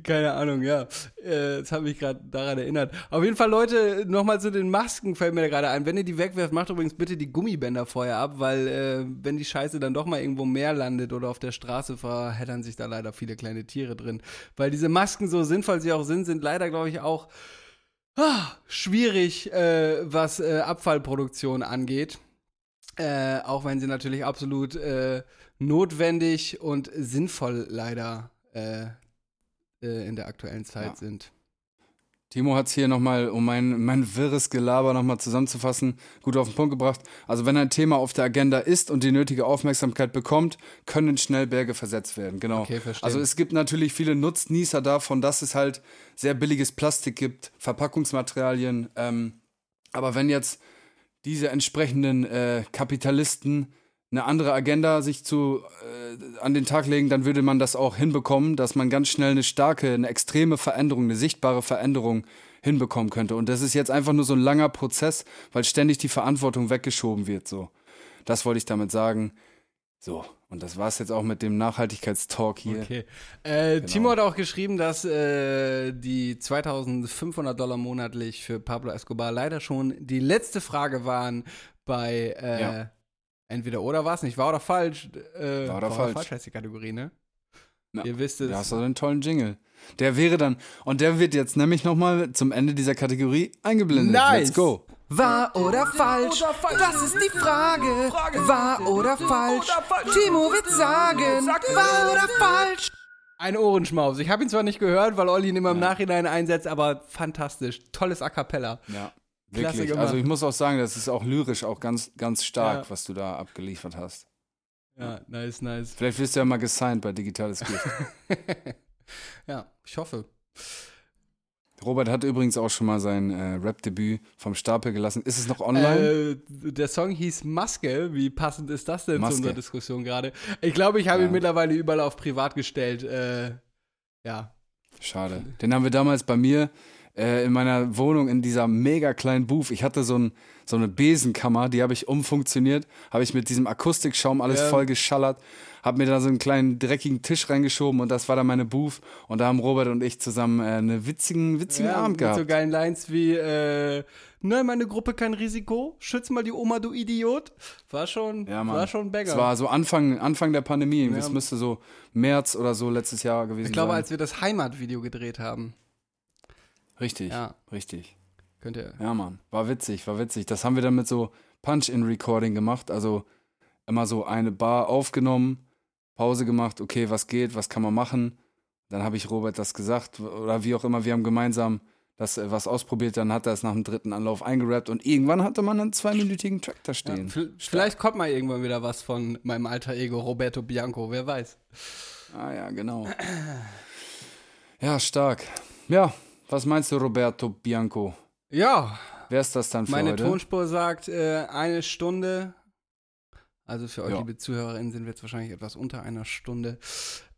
keine Ahnung, ja. Äh, das hat mich gerade daran erinnert. Auf jeden Fall, Leute, nochmal zu den Masken fällt mir gerade ein. Wenn ihr die wegwerft, macht übrigens bitte die Gummibänder vorher ab, weil äh, wenn die Scheiße dann doch mal irgendwo mehr landet oder auf der Straße verheddern sich da leider viele kleine Tiere drin. Weil diese Masken, so sinnvoll sie auch sind, sind leider, glaube ich, auch ah, schwierig, äh, was äh, Abfallproduktion angeht. Äh, auch wenn sie natürlich absolut äh, notwendig und sinnvoll leider äh, äh in der aktuellen Zeit Ja. sind. Timo hat es hier nochmal, um mein, mein wirres Gelaber nochmal zusammenzufassen, gut auf den Punkt gebracht. Also wenn ein Thema auf der Agenda ist und die nötige Aufmerksamkeit bekommt, können schnell Berge versetzt werden. Genau. Okay, verstehe. Also es gibt natürlich viele Nutznießer davon, dass es halt sehr billiges Plastik gibt, Verpackungsmaterialien. Ähm, aber wenn jetzt diese entsprechenden äh, Kapitalisten eine andere Agenda sich zu äh, an den Tag legen, dann würde man das auch hinbekommen, dass man ganz schnell eine starke, eine extreme Veränderung, eine sichtbare Veränderung hinbekommen könnte. Und das ist jetzt einfach nur so ein langer Prozess, weil ständig die Verantwortung weggeschoben wird. So, das wollte ich damit sagen. So, und das war's jetzt auch mit dem Nachhaltigkeitstalk hier. Okay. Äh, Genau. Timo hat auch geschrieben, dass äh, die 2500 Dollar monatlich für Pablo Escobar leider schon die letzte Frage waren bei äh, Ja. entweder oder war es nicht, wahr oder falsch? Äh, Wahr oder falsch. heißt die Kategorie, ne? Ja. Ihr wisst es. Da hast du einen tollen Jingle. Der wäre dann, und der wird jetzt nämlich nochmal zum Ende dieser Kategorie eingeblendet. Nice. Let's go. Wahr oder falsch? Das ist die Frage. Wahr oder falsch? Timo wird sagen. Wahr oder falsch? Ein Ohrenschmaus. Ich habe ihn zwar nicht gehört, weil Olli ihn immer im Ja. Nachhinein einsetzt, aber fantastisch. Tolles A Cappella. Ja. Klasse Wirklich. gemacht. Also ich muss auch sagen, das ist auch lyrisch auch ganz, ganz stark, Ja. was du da abgeliefert hast. Ja, nice, nice. Vielleicht wirst du ja mal gesigned bei Digitales Gift. Ja, ich hoffe. Robert hat übrigens auch schon mal sein äh, Rap-Debüt vom Stapel gelassen. Ist es noch online? Äh, der Song hieß Maske. Wie passend ist das denn Maske. zu unserer Diskussion gerade? Ich glaube, ich habe Ja. ihn mittlerweile überall auf privat gestellt. Äh, ja. Schade. Den haben wir damals bei mir äh, in meiner Wohnung in dieser mega kleinen Booth. Ich hatte so, ein, so eine Besenkammer, die habe ich umfunktioniert, habe ich mit diesem Akustikschaum alles Ja. voll geschallert, habe mir da so einen kleinen dreckigen Tisch reingeschoben und das war dann meine Booth. Und da haben Robert und ich zusammen äh, einen witzigen, witzigen ja, Abend mit gehabt. so geilen Lines wie, äh, nein, meine Gruppe kein Risiko, schütz mal die Oma, du Idiot. War schon, Ja, war schon ein Banger. Es war so Anfang, Anfang der Pandemie. Ja. Es müsste so März oder so letztes Jahr gewesen ich glaube, sein. als wir das Heimatvideo gedreht haben. richtig, Ja. richtig. Könnt ihr. Ja, Mann. War witzig, war witzig. Das haben wir dann mit so Punch-in-Recording gemacht. Also immer so eine Bar aufgenommen, Pause gemacht, okay, was geht, was kann man machen. Dann habe ich Robert das gesagt oder wie auch immer, wir haben gemeinsam das äh, was ausprobiert, dann hat er es nach dem dritten Anlauf eingerappt und irgendwann hatte man einen zweiminütigen Track da Ja, stehen. v- vielleicht kommt mal irgendwann wieder was von meinem alter Ego Roberto Bianco, wer weiß. Ah ja, genau. Ja, stark. Ja, was meinst du, Roberto Bianco? Ja, Wer ist das dann für meine heute? Tonspur sagt äh, eine Stunde. Also für euch, Ja. liebe ZuhörerInnen, sind wir jetzt wahrscheinlich etwas unter einer Stunde.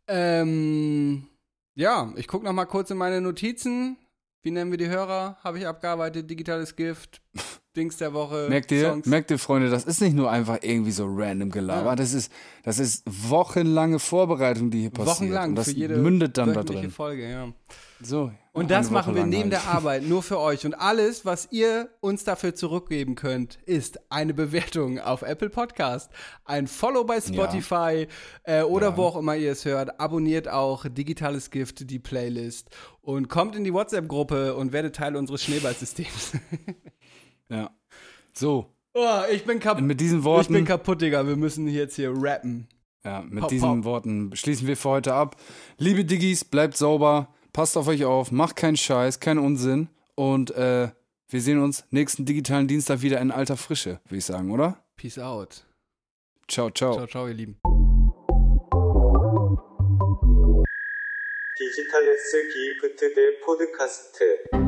Ähm, ja, ich gucke noch mal kurz in meine Notizen. Wie nennen wir die Hörer? Habe ich abgearbeitet. Digitales Gift. Dings der Woche. Merkt ihr, Songs. merkt ihr, Freunde, das ist nicht nur einfach irgendwie so random Gelaber. Ja. Das, ist, das ist wochenlange Vorbereitung, die hier passiert. Wochenlang Und das für jede mündet dann da drin. Folge, ja. So. Und das machen wir neben halt. der Arbeit nur für euch. Und alles, was ihr uns dafür zurückgeben könnt, ist eine Bewertung auf Apple Podcast, ein Follow bei Spotify äh, oder Ja. wo auch immer ihr es hört. Abonniert auch Digitales Gift, die Playlist. Und kommt in die WhatsApp-Gruppe und werdet Teil unseres Schneeballsystems. Ja. So, oh, ich bin kaputt. mit diesen Ich Worten, bin kaputt, Digga. Wir müssen jetzt hier rappen. ja, mit Pop, diesen pop. Worten schließen wir für heute ab. Liebe Diggis, bleibt sauber, passt auf euch auf, macht keinen Scheiß, keinen Unsinn. Und äh, wir sehen uns nächsten digitalen Dienstag wieder in alter Frische, würde ich sagen, oder? Peace out. Ciao, ciao. Ciao, ciao, ihr Lieben. 디지털 S 기프트 대 포드카스트